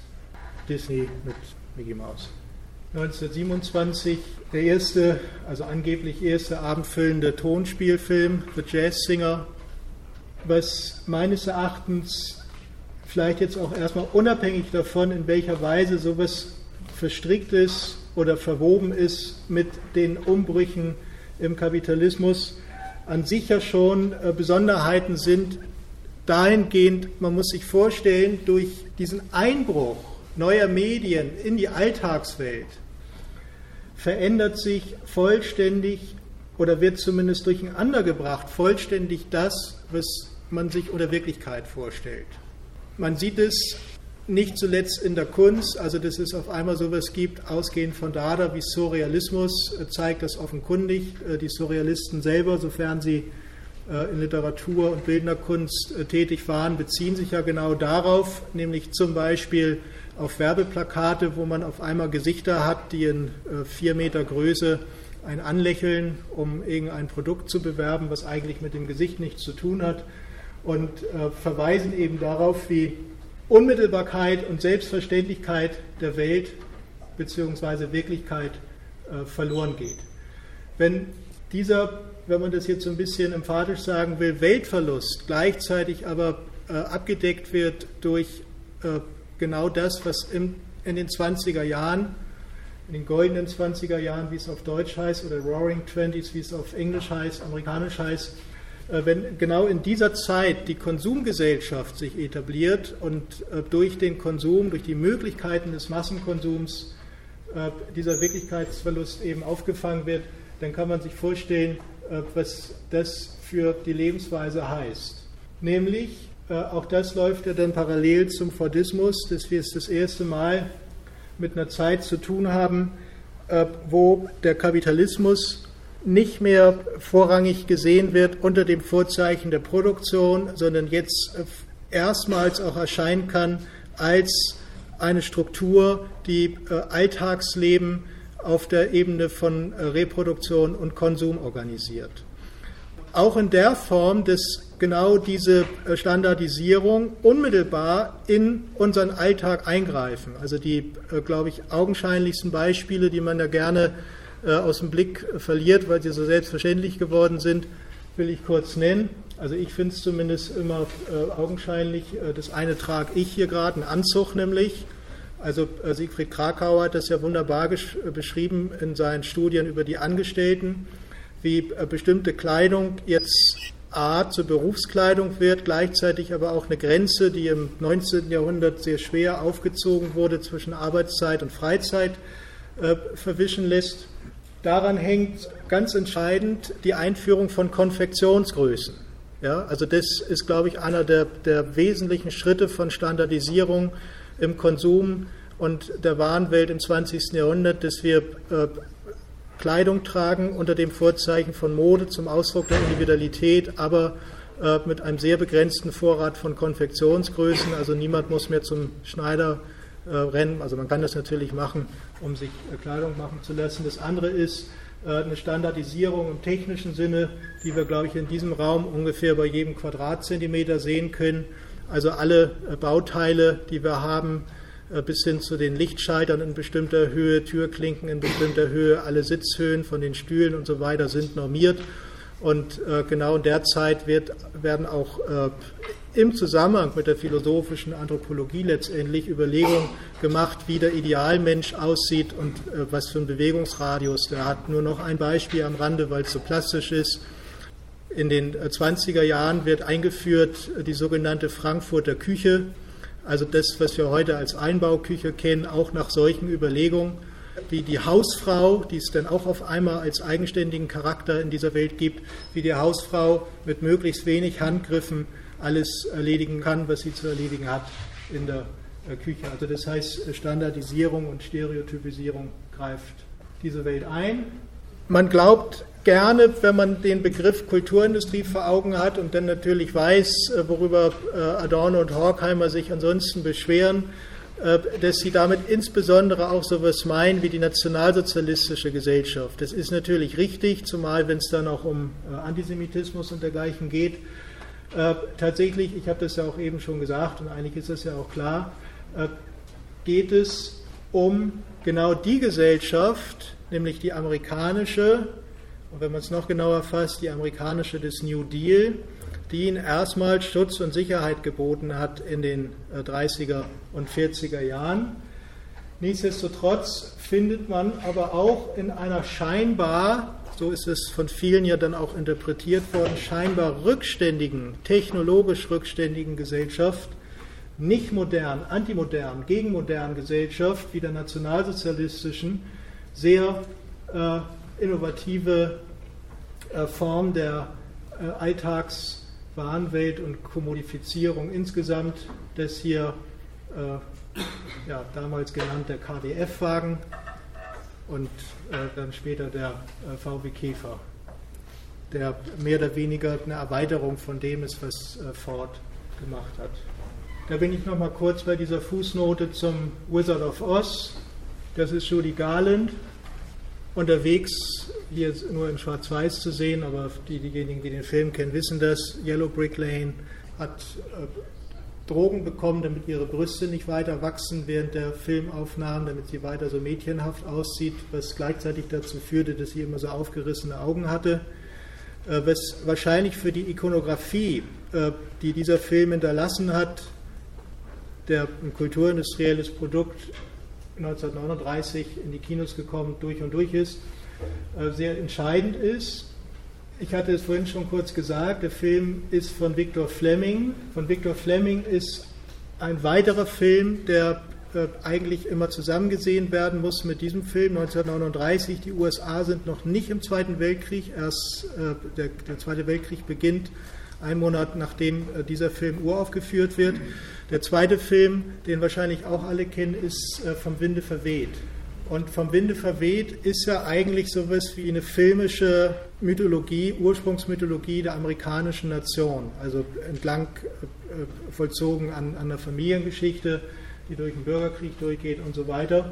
S1: Disney mit Mickey Mouse. 1927 der erste, also angeblich erste abendfüllende Tonspielfilm, The Jazz Singer, was meines Erachtens vielleicht jetzt auch erstmal unabhängig davon, in welcher Weise sowas verstrickt ist oder verwoben ist mit den Umbrüchen im Kapitalismus, an sich ja schon äh, Besonderheiten sind, dahingehend, man muss sich vorstellen, durch diesen Einbruch neuer Medien in die Alltagswelt verändert sich vollständig oder wird zumindest durcheinander gebracht, vollständig das, was man sich unter Wirklichkeit vorstellt. Man sieht es nicht zuletzt in der Kunst, also dass es auf einmal sowas gibt, ausgehend von Dada wie Surrealismus, äh, zeigt das offenkundig. Äh, die Surrealisten selber, sofern sie äh, in Literatur und Bildnerkunst tätig waren, beziehen sich ja genau darauf, nämlich zum Beispiel auf Werbeplakate, wo man auf einmal Gesichter hat, die in vier Meter Größe ein Anlächeln, um irgendein Produkt zu bewerben, was eigentlich mit dem Gesicht nichts zu tun hat, und verweisen eben darauf, wie Unmittelbarkeit und Selbstverständlichkeit der Welt bzw. Wirklichkeit äh, verloren geht. Wenn dieser, wenn man das jetzt so ein bisschen emphatisch sagen will, Weltverlust gleichzeitig aber abgedeckt wird durch genau das, was im, in den 20er Jahren, in den goldenen 20er Jahren, wie es auf Deutsch heißt, oder Roaring Twenties, wie es auf Englisch heißt, amerikanisch heißt, äh, wenn genau in dieser Zeit die Konsumgesellschaft sich etabliert und äh, durch den Konsum, durch die Möglichkeiten des Massenkonsums äh, dieser Wirklichkeitsverlust eben aufgefangen wird, dann kann man sich vorstellen, was das für die Lebensweise heißt. Nämlich äh, auch das läuft ja dann parallel zum Fordismus, dass wir es das erste Mal mit einer Zeit zu tun haben, äh, wo der Kapitalismus nicht mehr vorrangig gesehen wird unter dem Vorzeichen der Produktion, sondern jetzt äh, erstmals auch erscheinen kann als eine Struktur, die Alltagsleben auf der Ebene von Reproduktion und Konsum organisiert. Auch in der Form des genau diese äh, Standardisierung unmittelbar in unseren Alltag eingreifen. Also die, äh, glaube ich, augenscheinlichsten Beispiele, die man da gerne äh, aus dem Blick verliert, weil sie so selbstverständlich geworden sind, will ich kurz nennen. Also ich finde es zumindest immer augenscheinlich. Das eine trage ich hier gerade, einen Anzug nämlich. Also Siegfried Krakauer hat das ja wunderbar beschrieben in seinen Studien über die Angestellten, wie bestimmte Kleidung jetzt A zur Berufskleidung wird, gleichzeitig aber auch eine Grenze, die im 19. Jahrhundert sehr schwer aufgezogen wurde zwischen Arbeitszeit und Freizeit, äh, verwischen lässt. Daran hängt ganz entscheidend die Einführung von Konfektionsgrößen. Ja, also das ist, glaube ich, einer der, der wesentlichen Schritte von Standardisierung im Konsum und der Warenwelt im 20. Jahrhundert, dass wir äh, Kleidung tragen unter dem Vorzeichen von Mode zum Ausdruck der Individualität, aber äh, mit einem sehr begrenzten Vorrat von Konfektionsgrößen. Also niemand muss mehr zum Schneider äh, rennen. Also man kann das natürlich machen, um sich äh, Kleidung machen zu lassen. Das andere ist äh, eine Standardisierung im technischen Sinne, die wir, glaube ich, in diesem Raum ungefähr bei jedem Quadratzentimeter sehen können. Also alle äh, Bauteile, die wir haben, äh, bis hin zu den Lichtschaltern in bestimmter Höhe, Türklinken in bestimmter Höhe, alle Sitzhöhen von den Stühlen und so weiter sind normiert. Und äh, genau in der Zeit wird, werden auch äh, im Zusammenhang mit der philosophischen Anthropologie letztendlich Überlegungen gemacht, wie der Idealmensch aussieht und was für einen Bewegungsradius der hat. Nur noch ein Beispiel am Rande, weil es so plastisch ist. In den 20er Jahren wird eingeführt die sogenannte Frankfurter Küche, also das, was wir heute als Einbauküche kennen, auch nach solchen Überlegungen, wie die Hausfrau, die es dann auch auf einmal als eigenständigen Charakter in dieser Welt gibt, wie die Hausfrau mit möglichst wenig Handgriffen alles erledigen kann, was sie zu erledigen hat in der äh, Küche. Also das heißt, Standardisierung und Stereotypisierung greift diese Welt ein. Man glaubt gerne, wenn man den Begriff Kulturindustrie vor Augen hat und dann natürlich weiß, äh, worüber äh, Adorno und Horkheimer sich ansonsten beschweren, dass sie damit insbesondere auch so etwas meinen wie die nationalsozialistische Gesellschaft. Das ist natürlich richtig, zumal wenn es dann auch um Antisemitismus und dergleichen geht. Tatsächlich, ich habe das ja auch eben schon gesagt und eigentlich ist das ja auch klar, äh, geht es um genau die Gesellschaft, nämlich die amerikanische, und wenn man es noch genauer fasst, die amerikanische des New Deal, die ihnen erstmals Schutz und Sicherheit geboten hat in den 30er äh, und 40er Jahren. Nichtsdestotrotz findet man aber auch in einer scheinbar, so ist es von vielen ja dann auch interpretiert worden, scheinbar rückständigen, technologisch rückständigen Gesellschaft nicht modernen, antimodern, gegenmodernen Gesellschaft wie der nationalsozialistischen sehr äh, innovative äh, Form der äh, Alltagswarenwelt und Kommodifizierung insgesamt des hier äh, ja, damals genannte KDF-Wagen und äh, dann später der äh, VW Käfer, der mehr oder weniger eine Erweiterung von dem ist, was Ford gemacht hat. Da bin ich noch mal kurz bei dieser Fußnote zum Wizard of Oz. Das ist Judy Garland. Unterwegs, hier nur in Schwarz-Weiß zu sehen, aber die, diejenigen, die den Film kennen, wissen das. Yellow Brick Lane hat äh, Drogen bekommen, damit ihre Brüste nicht weiter wachsen während der Filmaufnahmen, damit sie weiter so mädchenhaft aussieht, was gleichzeitig dazu führte, dass sie immer so aufgerissene Augen hatte. Äh, was wahrscheinlich für die Ikonografie, äh, die dieser Film hinterlassen hat, der ein kulturindustrielles Produkt 1939 in die Kinos gekommen, durch und durch ist, äh, sehr entscheidend ist. Ich hatte es vorhin schon kurz gesagt, der Film ist von Victor Fleming. Von Victor Fleming ist ein weiterer Film, der äh, eigentlich immer zusammengesehen werden muss mit diesem Film 1939. Die USA sind noch nicht im Zweiten Weltkrieg, erst äh, der, der Zweite Weltkrieg beginnt ein Monat nachdem dieser Film uraufgeführt wird. Der zweite Film, den wahrscheinlich auch alle kennen, ist äh, Vom Winde verweht. Und Vom Winde verweht ist ja eigentlich sowas wie eine filmische Mythologie, Ursprungsmythologie der amerikanischen Nation. Also entlang äh, vollzogen an, an einer Familiengeschichte, die durch den Bürgerkrieg durchgeht und so weiter.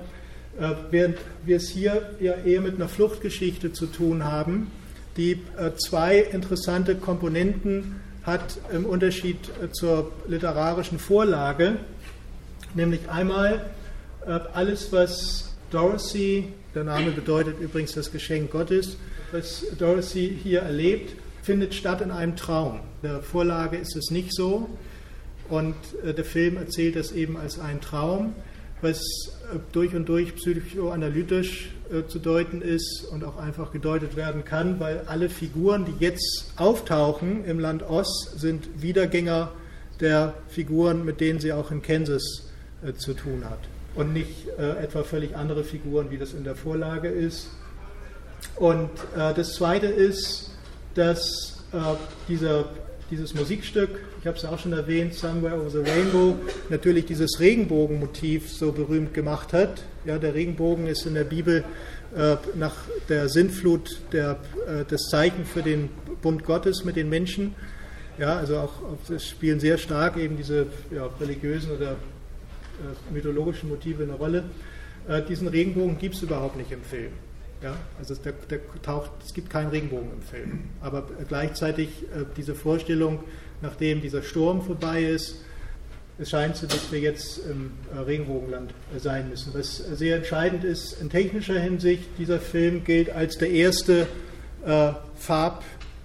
S1: Äh, während wir es hier ja eher mit einer Fluchtgeschichte zu tun haben, die zwei interessante Komponenten hat im Unterschied äh, zur literarischen Vorlage, nämlich einmal äh, alles, was Dorothy, der Name bedeutet übrigens das Geschenk Gottes, was Dorothy hier erlebt, findet statt in einem Traum. In der Vorlage ist es nicht so und äh, der Film erzählt das eben als einen Traum, was durch und durch psychoanalytisch äh, zu deuten ist und auch einfach gedeutet werden kann, weil alle Figuren, die jetzt auftauchen im Land Ost, sind Wiedergänger der Figuren, mit denen sie auch in Kansas äh, zu tun hat. Und nicht äh, etwa völlig andere Figuren, wie das in der Vorlage ist. Und äh, das Zweite ist, dass äh, dieser, dieses Musikstück, ich habe es ja auch schon erwähnt, Somewhere Over the Rainbow, natürlich dieses Regenbogenmotiv so berühmt gemacht hat. Ja, der Regenbogen ist in der Bibel äh, nach der Sintflut der, äh, das Zeichen für den Bund Gottes mit den Menschen. Ja, also auch es spielen sehr stark eben diese ja, religiösen oder mythologischen Motive eine Rolle. Äh, diesen Regenbogen gibt es überhaupt nicht im Film. Ja, also der, der taucht, es gibt keinen Regenbogen im Film. Aber gleichzeitig äh, diese Vorstellung, nachdem dieser Sturm vorbei ist, es scheint so, dass wir jetzt im äh, Regenbogenland äh, sein müssen. Was sehr entscheidend ist in technischer Hinsicht, dieser Film gilt als der erste äh, Farb,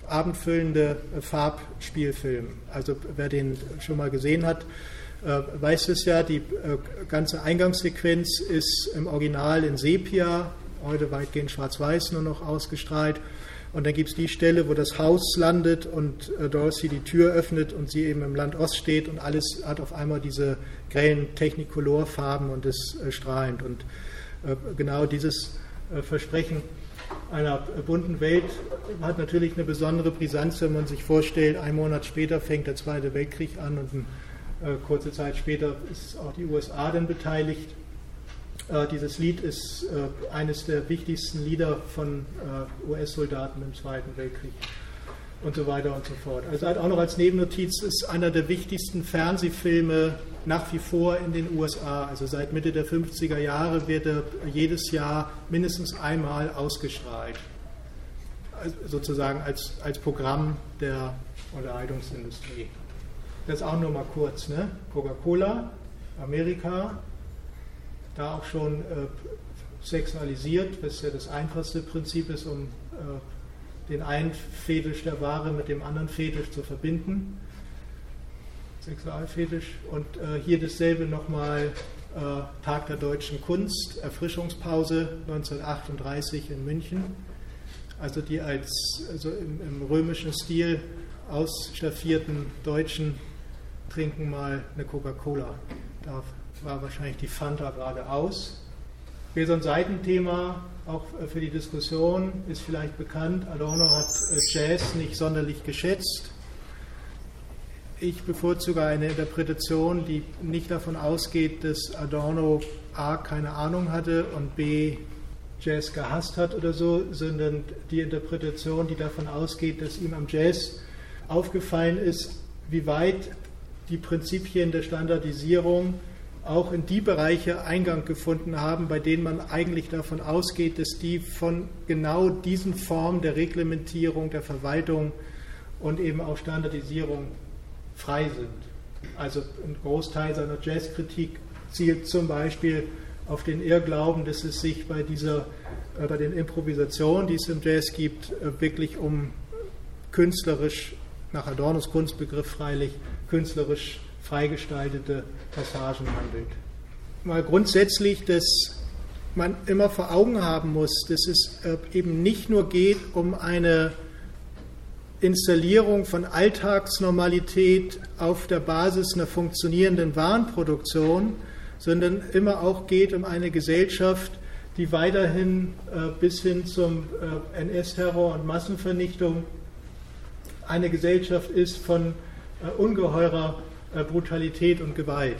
S1: abendfüllende äh, Farbspielfilm. Also wer den schon mal gesehen hat, äh, weiß es ja, die äh, ganze Eingangssequenz ist im Original in Sepia heute weitgehend schwarz-weiß nur noch ausgestrahlt. Und dann gibt es die Stelle, wo das Haus landet und äh, Dorothy die Tür öffnet und sie eben im Land Ost steht und alles hat auf einmal diese grellen Technicolor-Farben und ist äh, strahlend. Und äh, genau dieses äh, Versprechen einer bunten Welt hat natürlich eine besondere Brisanz, wenn man sich vorstellt, ein Monat später fängt der Zweite Weltkrieg an und eine kurze Zeit später ist auch die USA dann beteiligt. Äh, dieses Lied ist äh, eines der wichtigsten Lieder von äh, US-Soldaten im Zweiten Weltkrieg und so weiter und so fort. Also halt auch noch als Nebennotiz ist einer der wichtigsten Fernsehfilme nach wie vor in den USA. Also seit Mitte der 50er Jahre wird er jedes Jahr mindestens einmal ausgestrahlt. Also sozusagen als, als Programm der Unterhaltungsindustrie. Das auch nur mal kurz. Ne? Coca-Cola, Amerika, da auch schon äh, sexualisiert, was ja das einfachste Prinzip ist, um äh, den einen Fetisch der Ware mit dem anderen Fetisch zu verbinden. Sexualfetisch. Und äh, hier dasselbe nochmal äh, Tag der deutschen Kunst, Erfrischungspause 1938 in München. Also die als also im, im römischen Stil ausstaffierten Deutschen trinken mal eine Coca-Cola. Da war wahrscheinlich die Fanta gerade aus. Hier so ein Seitenthema, auch für die Diskussion, ist vielleicht bekannt. Adorno hat äh, Jazz nicht sonderlich geschätzt. Ich bevorzuge eine Interpretation, die nicht davon ausgeht, dass Adorno A keine Ahnung hatte und B Jazz gehasst hat oder so, sondern die Interpretation, die davon ausgeht, dass ihm am Jazz aufgefallen ist, wie weit die Prinzipien der Standardisierung auch in die Bereiche Eingang gefunden haben, bei denen man eigentlich davon ausgeht, dass die von genau diesen Formen der Reglementierung, der Verwaltung und eben auch Standardisierung frei sind. Also ein Großteil seiner Jazzkritik zielt zum Beispiel auf den Irrglauben, dass es sich bei dieser, äh, bei den Improvisationen, die es im Jazz gibt, äh, wirklich um künstlerisch, nach Adornos Kunstbegriff freilich, künstlerisch freigestaltete Passagen handelt. Mal grundsätzlich, dass man immer vor Augen haben muss, dass es äh, eben nicht nur geht um eine Installierung von Alltagsnormalität auf der Basis einer funktionierenden Warenproduktion, sondern immer auch geht um eine Gesellschaft, die weiterhin äh, bis hin zum äh, NS-Terror und Massenvernichtung eine Gesellschaft ist von ungeheurer äh, Brutalität und Gewalt.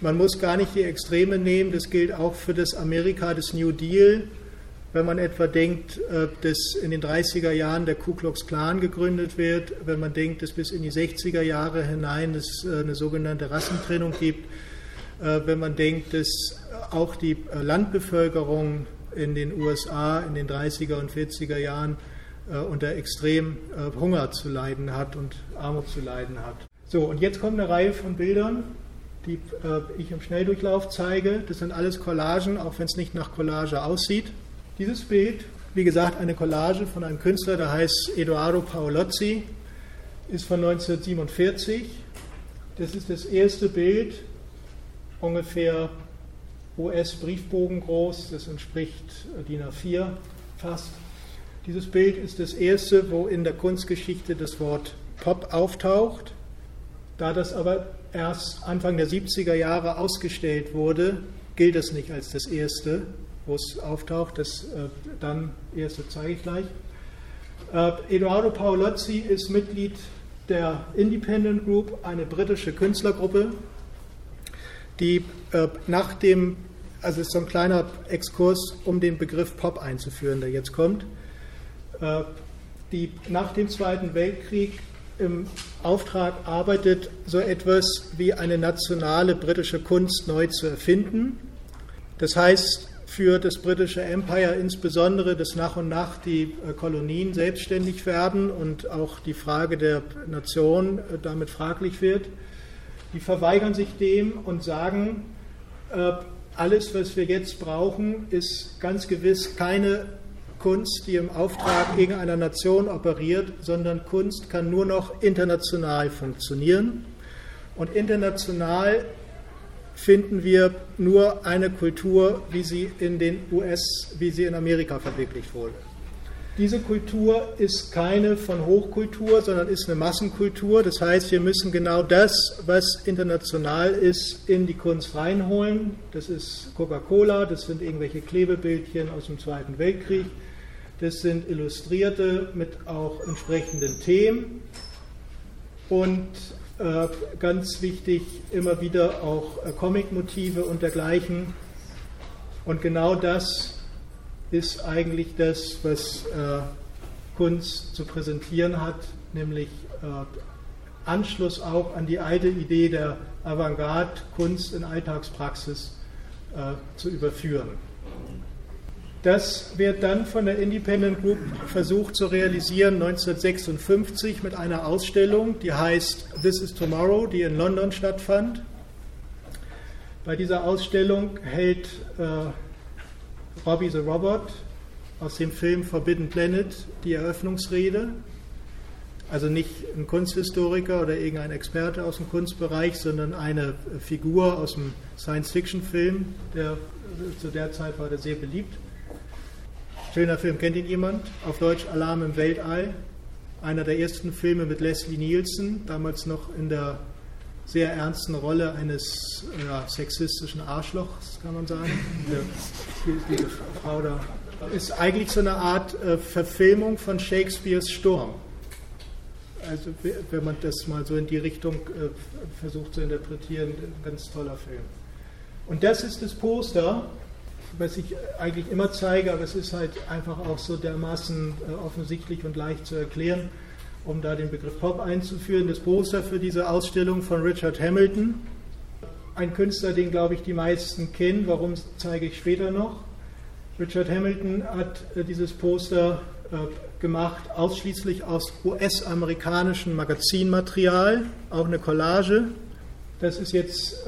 S1: Man muss gar nicht die Extreme nehmen, das gilt auch für das Amerika des New Deal. Wenn man etwa denkt, äh, dass in den 30er Jahren der Ku Klux Klan gegründet wird, wenn man denkt, dass bis in die 60er Jahre hinein es äh, eine sogenannte Rassentrennung gibt, wenn man denkt, dass auch die Landbevölkerung in den USA in den 30er und 40er Jahren unter extrem Hunger zu leiden hat und Armut zu leiden hat. So, und jetzt kommt eine Reihe von Bildern, die äh, ich im Schnelldurchlauf zeige. Das sind alles Collagen, auch wenn es nicht nach Collage aussieht. Dieses Bild, wie gesagt, eine Collage von einem Künstler, der heißt Edoardo Paolozzi, ist von 1947. Das ist das erste Bild, ungefähr US-Briefbogen groß, das entspricht DIN A4 fast. Dieses Bild ist das erste, wo in der Kunstgeschichte das Wort Pop auftaucht. Da das aber erst Anfang der 70er Jahre ausgestellt wurde, gilt es nicht als das erste, wo es auftaucht. Das äh, dann erste zeige ich gleich. Äh, Eduardo Paolozzi ist Mitglied der Independent Group, eine britische Künstlergruppe, die äh, nach dem, also es ist so ein kleiner Exkurs, um den Begriff Pop einzuführen, der jetzt kommt, die nach dem Zweiten Weltkrieg im Auftrag arbeitet, so etwas wie eine nationale britische Kunst neu zu erfinden. Das heißt für das britische Empire insbesondere, dass nach und nach die äh, Kolonien selbstständig werden und auch die Frage der Nation äh, damit fraglich wird. Die verweigern sich dem und sagen, äh, alles, was wir jetzt brauchen, ist ganz gewiss keine Kunst, die im Auftrag irgendeiner Nation operiert, sondern Kunst kann nur noch international funktionieren. Und international finden wir nur eine Kultur, wie sie in den US, wie sie in Amerika verwirklicht wurde. Diese Kultur ist keine von Hochkultur, sondern ist eine Massenkultur. Das heißt, wir müssen genau das, was international ist, in die Kunst reinholen. Das ist Coca-Cola, das sind irgendwelche Klebebildchen aus dem Zweiten Weltkrieg, das sind Illustrierte mit auch entsprechenden Themen. Und äh, ganz wichtig, immer wieder auch äh, Comic-Motive und dergleichen. Und genau das ist eigentlich das, was äh, Kunst zu präsentieren hat, nämlich äh, Anschluss auch an die alte Idee der Avantgarde, Kunst in Alltagspraxis äh, zu überführen. Das wird dann von der Independent Group versucht zu realisieren 1956 mit einer Ausstellung, die heißt This is Tomorrow, die in London stattfand. Bei dieser Ausstellung hält äh, Robbie the Robot aus dem Film Forbidden Planet die Eröffnungsrede. Also nicht ein Kunsthistoriker oder irgendein Experte aus dem Kunstbereich, sondern eine Figur aus dem Science-Fiction-Film, der zu der Zeit war der sehr beliebt. Schöner Film, kennt ihn jemand? Auf Deutsch Alarm im Weltall. Einer der ersten Filme mit Leslie Nielsen, damals noch in der sehr ernsten Rolle eines ja, sexistischen Arschlochs, kann man sagen. Die, die Frau da ist eigentlich so eine Art äh, Verfilmung von Shakespeares Sturm. Also wenn man das mal so in die Richtung äh, versucht zu interpretieren, ein ganz toller Film. Und das ist das Poster, was ich eigentlich immer zeige, aber es ist halt einfach auch so dermaßen äh, offensichtlich und leicht zu erklären um da den Begriff Pop einzuführen, das Poster für diese Ausstellung von Richard Hamilton. Ein Künstler, den, glaube ich, die meisten kennen. Warum zeige ich später noch? Richard Hamilton hat äh, dieses Poster äh, gemacht, ausschließlich aus US-amerikanischem Magazinmaterial, auch eine Collage. Das ist jetzt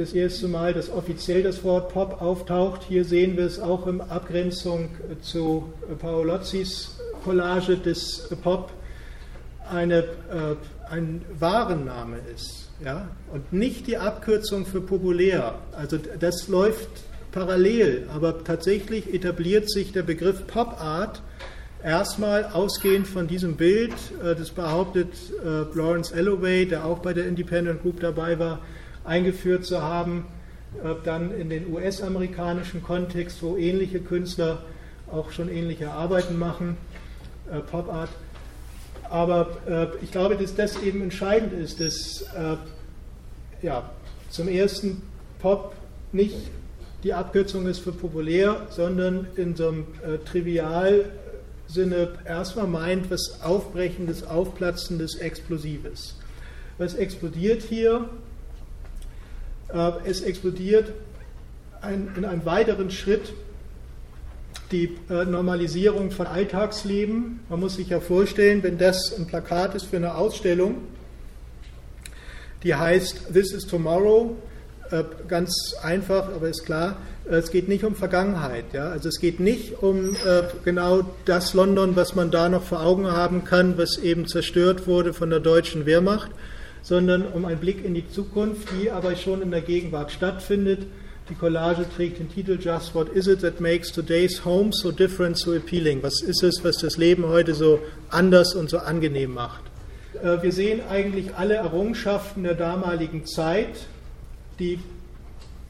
S1: das erste Mal, dass offiziell das Wort Pop auftaucht. Hier sehen wir es auch in Abgrenzung zu Paolozzis Collage des Pop eine, äh, ein Warenname ist ja, und nicht die Abkürzung für populär. Also das läuft parallel, aber tatsächlich etabliert sich der Begriff Pop Art erstmal ausgehend von diesem Bild, äh, das behauptet äh, Lawrence Alloway, der auch bei der Independent Group dabei war, eingeführt zu haben, äh, dann in den US-amerikanischen Kontext, wo ähnliche Künstler auch schon ähnliche Arbeiten machen, äh, Pop Art. Aber äh, ich glaube, dass das eben entscheidend ist, dass ja, zum ersten Pop nicht die Abkürzung ist für populär, sondern in so einem äh, Trivialsinne erstmal meint, was Aufbrechendes, Aufplatzendes, Explosives. Was explodiert hier? Äh, es explodiert ein, in einem weiteren Schritt die äh, Normalisierung von Alltagsleben. Man muss sich ja vorstellen, wenn das ein Plakat ist für eine Ausstellung, die heißt This is Tomorrow, äh, ganz einfach, aber ist klar, äh, es geht nicht um Vergangenheit. Ja? Also es geht nicht um genau das London, was man da noch vor Augen haben kann, was eben zerstört wurde von der deutschen Wehrmacht, sondern um einen Blick in die Zukunft, die aber schon in der Gegenwart stattfindet die Collage trägt den Titel Just What Is It That Makes Today's Home So Different, So Appealing? Was ist es, was das Leben heute so anders und so angenehm macht? Äh, wir sehen eigentlich alle Errungenschaften der damaligen Zeit, die,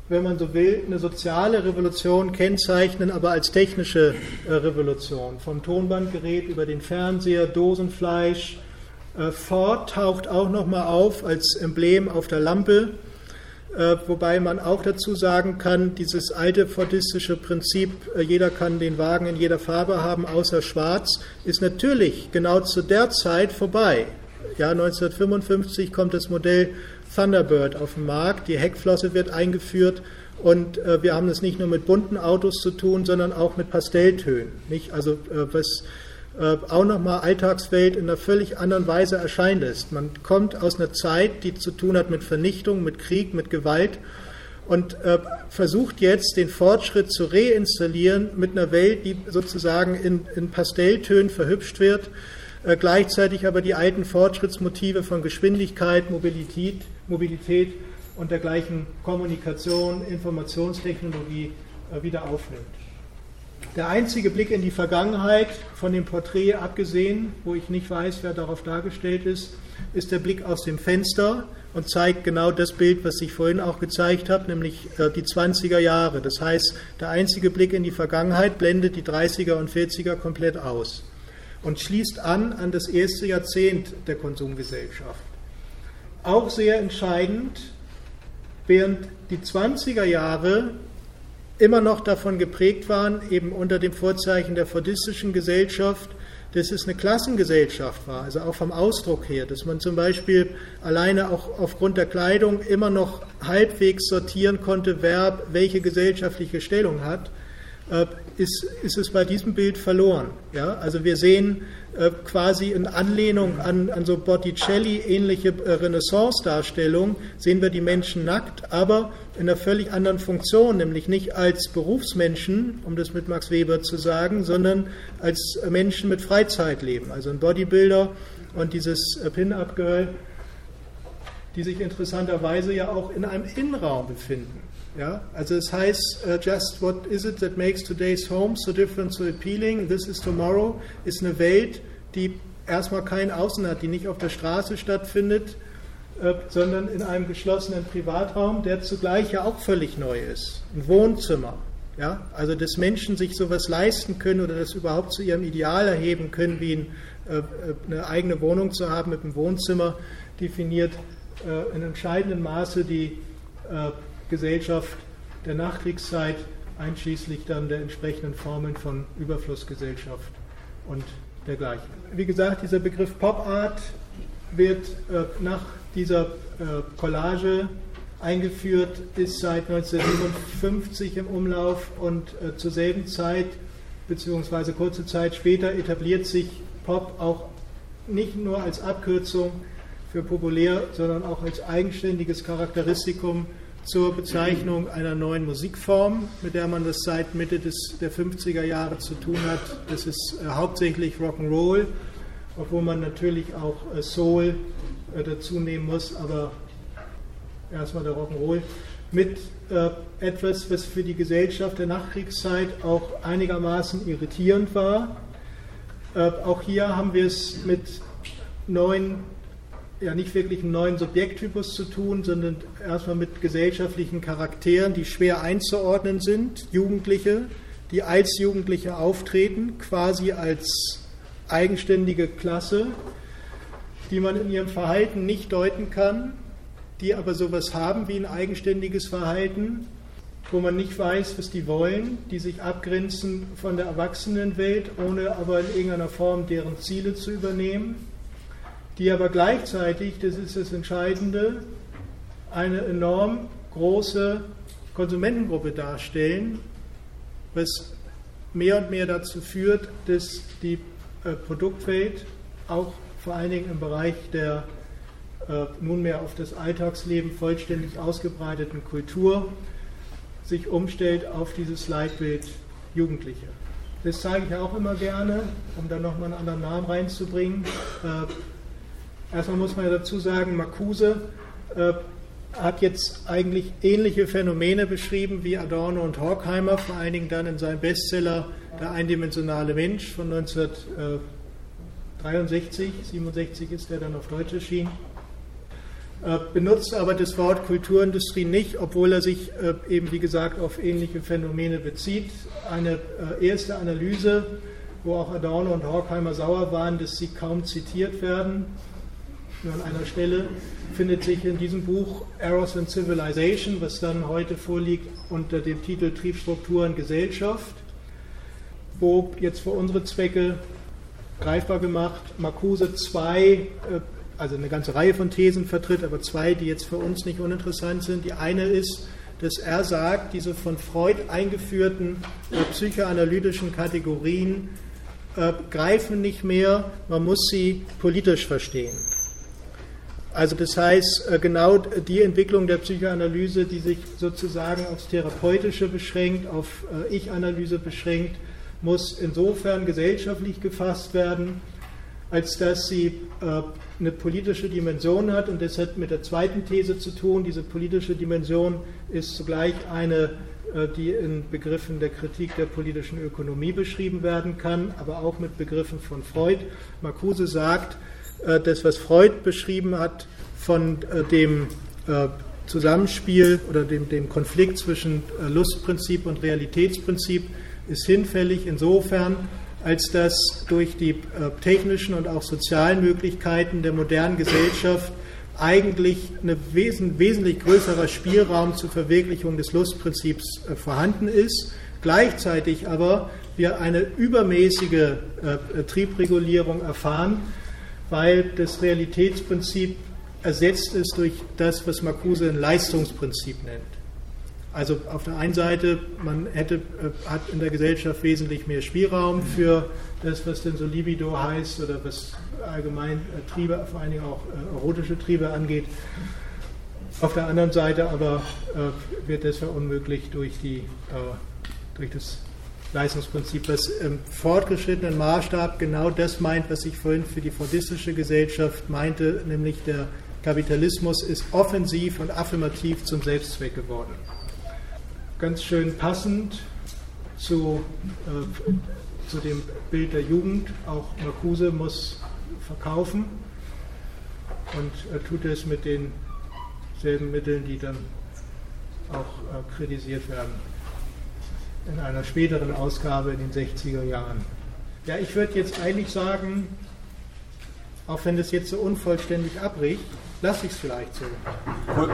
S1: wenn man so will, eine soziale Revolution kennzeichnen, aber als technische äh, Revolution. Vom Tonbandgerät über den Fernseher, Dosenfleisch. Äh, Ford taucht auch nochmal auf als Emblem auf der Lampe äh, wobei man auch dazu sagen kann, dieses alte fordistische Prinzip, äh, jeder kann den Wagen in jeder Farbe haben, außer schwarz, ist natürlich genau zu der Zeit vorbei. Ja, 1955 kommt das Modell Thunderbird auf den Markt, die Heckflosse wird eingeführt und wir haben es nicht nur mit bunten Autos zu tun, sondern auch mit Pastelltönen. Nicht? Also was äh, auch nochmal Alltagswelt in einer völlig anderen Weise erscheinen lässt. Man kommt aus einer Zeit, die zu tun hat mit Vernichtung, mit Krieg, mit Gewalt und äh, versucht jetzt den Fortschritt zu reinstallieren mit einer Welt, die sozusagen in, in Pastelltönen verhübscht wird, äh, gleichzeitig aber die alten Fortschrittsmotive von Geschwindigkeit, Mobilität, Mobilität und der gleichen Kommunikation, Informationstechnologie äh, wieder aufnimmt. Der einzige Blick in die Vergangenheit, von dem Porträt abgesehen, wo ich nicht weiß, wer darauf dargestellt ist, ist der Blick aus dem Fenster und zeigt genau das Bild, was ich vorhin auch gezeigt habe, nämlich äh, die 20er Jahre. Das heißt, der einzige Blick in die Vergangenheit blendet die 30er und 40er komplett aus und schließt an an das erste Jahrzehnt der Konsumgesellschaft. Auch sehr entscheidend, während die 20er Jahre immer noch davon geprägt waren, eben unter dem Vorzeichen der fordistischen Gesellschaft, dass es eine Klassengesellschaft war, also auch vom Ausdruck her, dass man zum Beispiel alleine auch aufgrund der Kleidung immer noch halbwegs sortieren konnte, wer welche gesellschaftliche Stellung hat, äh, ist, ist es bei diesem Bild verloren. Ja? Also wir sehen äh, quasi in Anlehnung an, an so Botticelli-ähnliche äh, Renaissance-Darstellungen, sehen wir die Menschen nackt, aber in einer völlig anderen Funktion, nämlich nicht als Berufsmenschen, um das mit Max Weber zu sagen, sondern als Menschen mit Freizeitleben. Also ein Bodybuilder und dieses Pin-Up-Girl, die sich interessanterweise ja auch in einem Innenraum befinden. Ja, also es heißt, uh, just what is it that makes today's home so different, so appealing? This is tomorrow ist eine Welt, die erstmal kein Außen hat, die nicht auf der Straße stattfindet, uh, sondern in einem geschlossenen Privatraum, der zugleich ja auch völlig neu ist. Ein Wohnzimmer. Ja, also dass Menschen sich sowas leisten können oder das überhaupt zu ihrem Ideal erheben können, wie ein, uh, eine eigene Wohnung zu haben mit einem Wohnzimmer, definiert in entscheidendem Maße die Gesellschaft der Nachkriegszeit, einschließlich dann der entsprechenden Formen von Überflussgesellschaft und dergleichen. Wie gesagt, dieser Begriff Pop Art wird äh, nach dieser äh, Collage eingeführt, ist seit 1957 im Umlauf und äh, zur selben Zeit, beziehungsweise kurze Zeit später, etabliert sich Pop auch nicht nur als Abkürzung für populär, sondern auch als eigenständiges Charakteristikum zur Bezeichnung einer neuen Musikform, mit der man das seit Mitte des, der 50er Jahre zu tun hat. Das ist äh, hauptsächlich Rock'n'Roll, obwohl man natürlich auch äh, Soul äh, dazu nehmen muss, aber erstmal der Rock'n'Roll mit äh, etwas, was für die Gesellschaft der Nachkriegszeit auch einigermaßen irritierend war. Äh, auch hier haben wir es mit neuen ja nicht wirklich einen neuen Subjekttypus zu tun, sondern erstmal mit gesellschaftlichen Charakteren, die schwer einzuordnen sind. Jugendliche, die als Jugendliche auftreten, quasi als eigenständige Klasse, die man in ihrem Verhalten nicht deuten kann, die aber sowas haben wie ein eigenständiges Verhalten, wo man nicht weiß, was die wollen, die sich abgrenzen von der Erwachsenenwelt, ohne aber in irgendeiner Form deren Ziele zu übernehmen die aber gleichzeitig, das ist das Entscheidende, eine enorm große Konsumentengruppe darstellen, was mehr und mehr dazu führt, dass die äh, Produktwelt auch vor allen Dingen im Bereich der äh, nunmehr auf das Alltagsleben vollständig ausgebreiteten Kultur sich umstellt auf dieses Leitbild Jugendliche. Das zeige ich auch immer gerne, um dann nochmal einen anderen Namen reinzubringen. Äh, Erstmal muss man ja dazu sagen, Marcuse äh, hat jetzt eigentlich ähnliche Phänomene beschrieben wie Adorno und Horkheimer, vor allen Dingen dann in seinem Bestseller Der eindimensionale Mensch von 1963, 67 ist der dann auf Deutsch erschienen. Äh, benutzt aber das Wort Kulturindustrie nicht, obwohl er sich äh, eben, wie gesagt, auf ähnliche Phänomene bezieht. Eine äh, erste Analyse, wo auch Adorno und Horkheimer sauer waren, dass sie kaum zitiert werden, nur an einer Stelle findet sich in diesem Buch Errors in Civilization, was dann heute vorliegt unter dem Titel Triebstrukturen Gesellschaft, wo jetzt für unsere Zwecke greifbar gemacht Marcuse zwei, äh, also eine ganze Reihe von Thesen vertritt, aber zwei, die jetzt für uns nicht uninteressant sind. Die eine ist, dass er sagt, diese von Freud eingeführten äh, psychoanalytischen Kategorien äh, greifen nicht mehr, man muss sie politisch verstehen. Also das heißt, äh, genau die Entwicklung der Psychoanalyse, die sich sozusagen aufs Therapeutische beschränkt, auf äh, Ich-Analyse beschränkt, muss insofern gesellschaftlich gefasst werden, als dass sie äh, eine politische Dimension hat. Und das hat mit der zweiten These zu tun. Diese politische Dimension ist zugleich eine, die in Begriffen der Kritik der politischen Ökonomie beschrieben werden kann, aber auch mit Begriffen von Freud. Marcuse sagt, das, was Freud beschrieben hat von äh, dem äh, Zusammenspiel oder dem, dem Konflikt zwischen äh, Lustprinzip und Realitätsprinzip, ist hinfällig insofern, als dass durch die äh, technischen und auch sozialen Möglichkeiten der modernen Gesellschaft eigentlich ein wesen, wesentlich größerer Spielraum zur Verwirklichung des Lustprinzips äh, vorhanden ist, gleichzeitig aber wir eine übermäßige äh, Triebregulierung erfahren, weil das Realitätsprinzip ersetzt ist durch das, was Marcuse ein Leistungsprinzip nennt. Also auf der einen Seite, man hätte, äh, hat in der Gesellschaft wesentlich mehr Spielraum für das, was denn so Libido heißt oder was allgemein äh, Triebe, vor allen Dingen auch äh, erotische Triebe angeht. Auf der anderen Seite aber wird das verunmöglicht durch, die, durch das Leistungsprinzip, was im fortgeschrittenen Maßstab genau das meint, was ich vorhin für die fordistische Gesellschaft meinte, nämlich der Kapitalismus ist offensiv und affirmativ zum Selbstzweck geworden ganz schön passend zu, äh, zu dem Bild der Jugend. Auch Marcuse muss verkaufen und er tut es mit denselben Mitteln, die dann auch äh, kritisiert werden in einer späteren Ausgabe in den 60er Jahren. Ja, ich würde jetzt eigentlich sagen, auch wenn das jetzt so unvollständig abbricht, lasse ich es vielleicht so. Cool.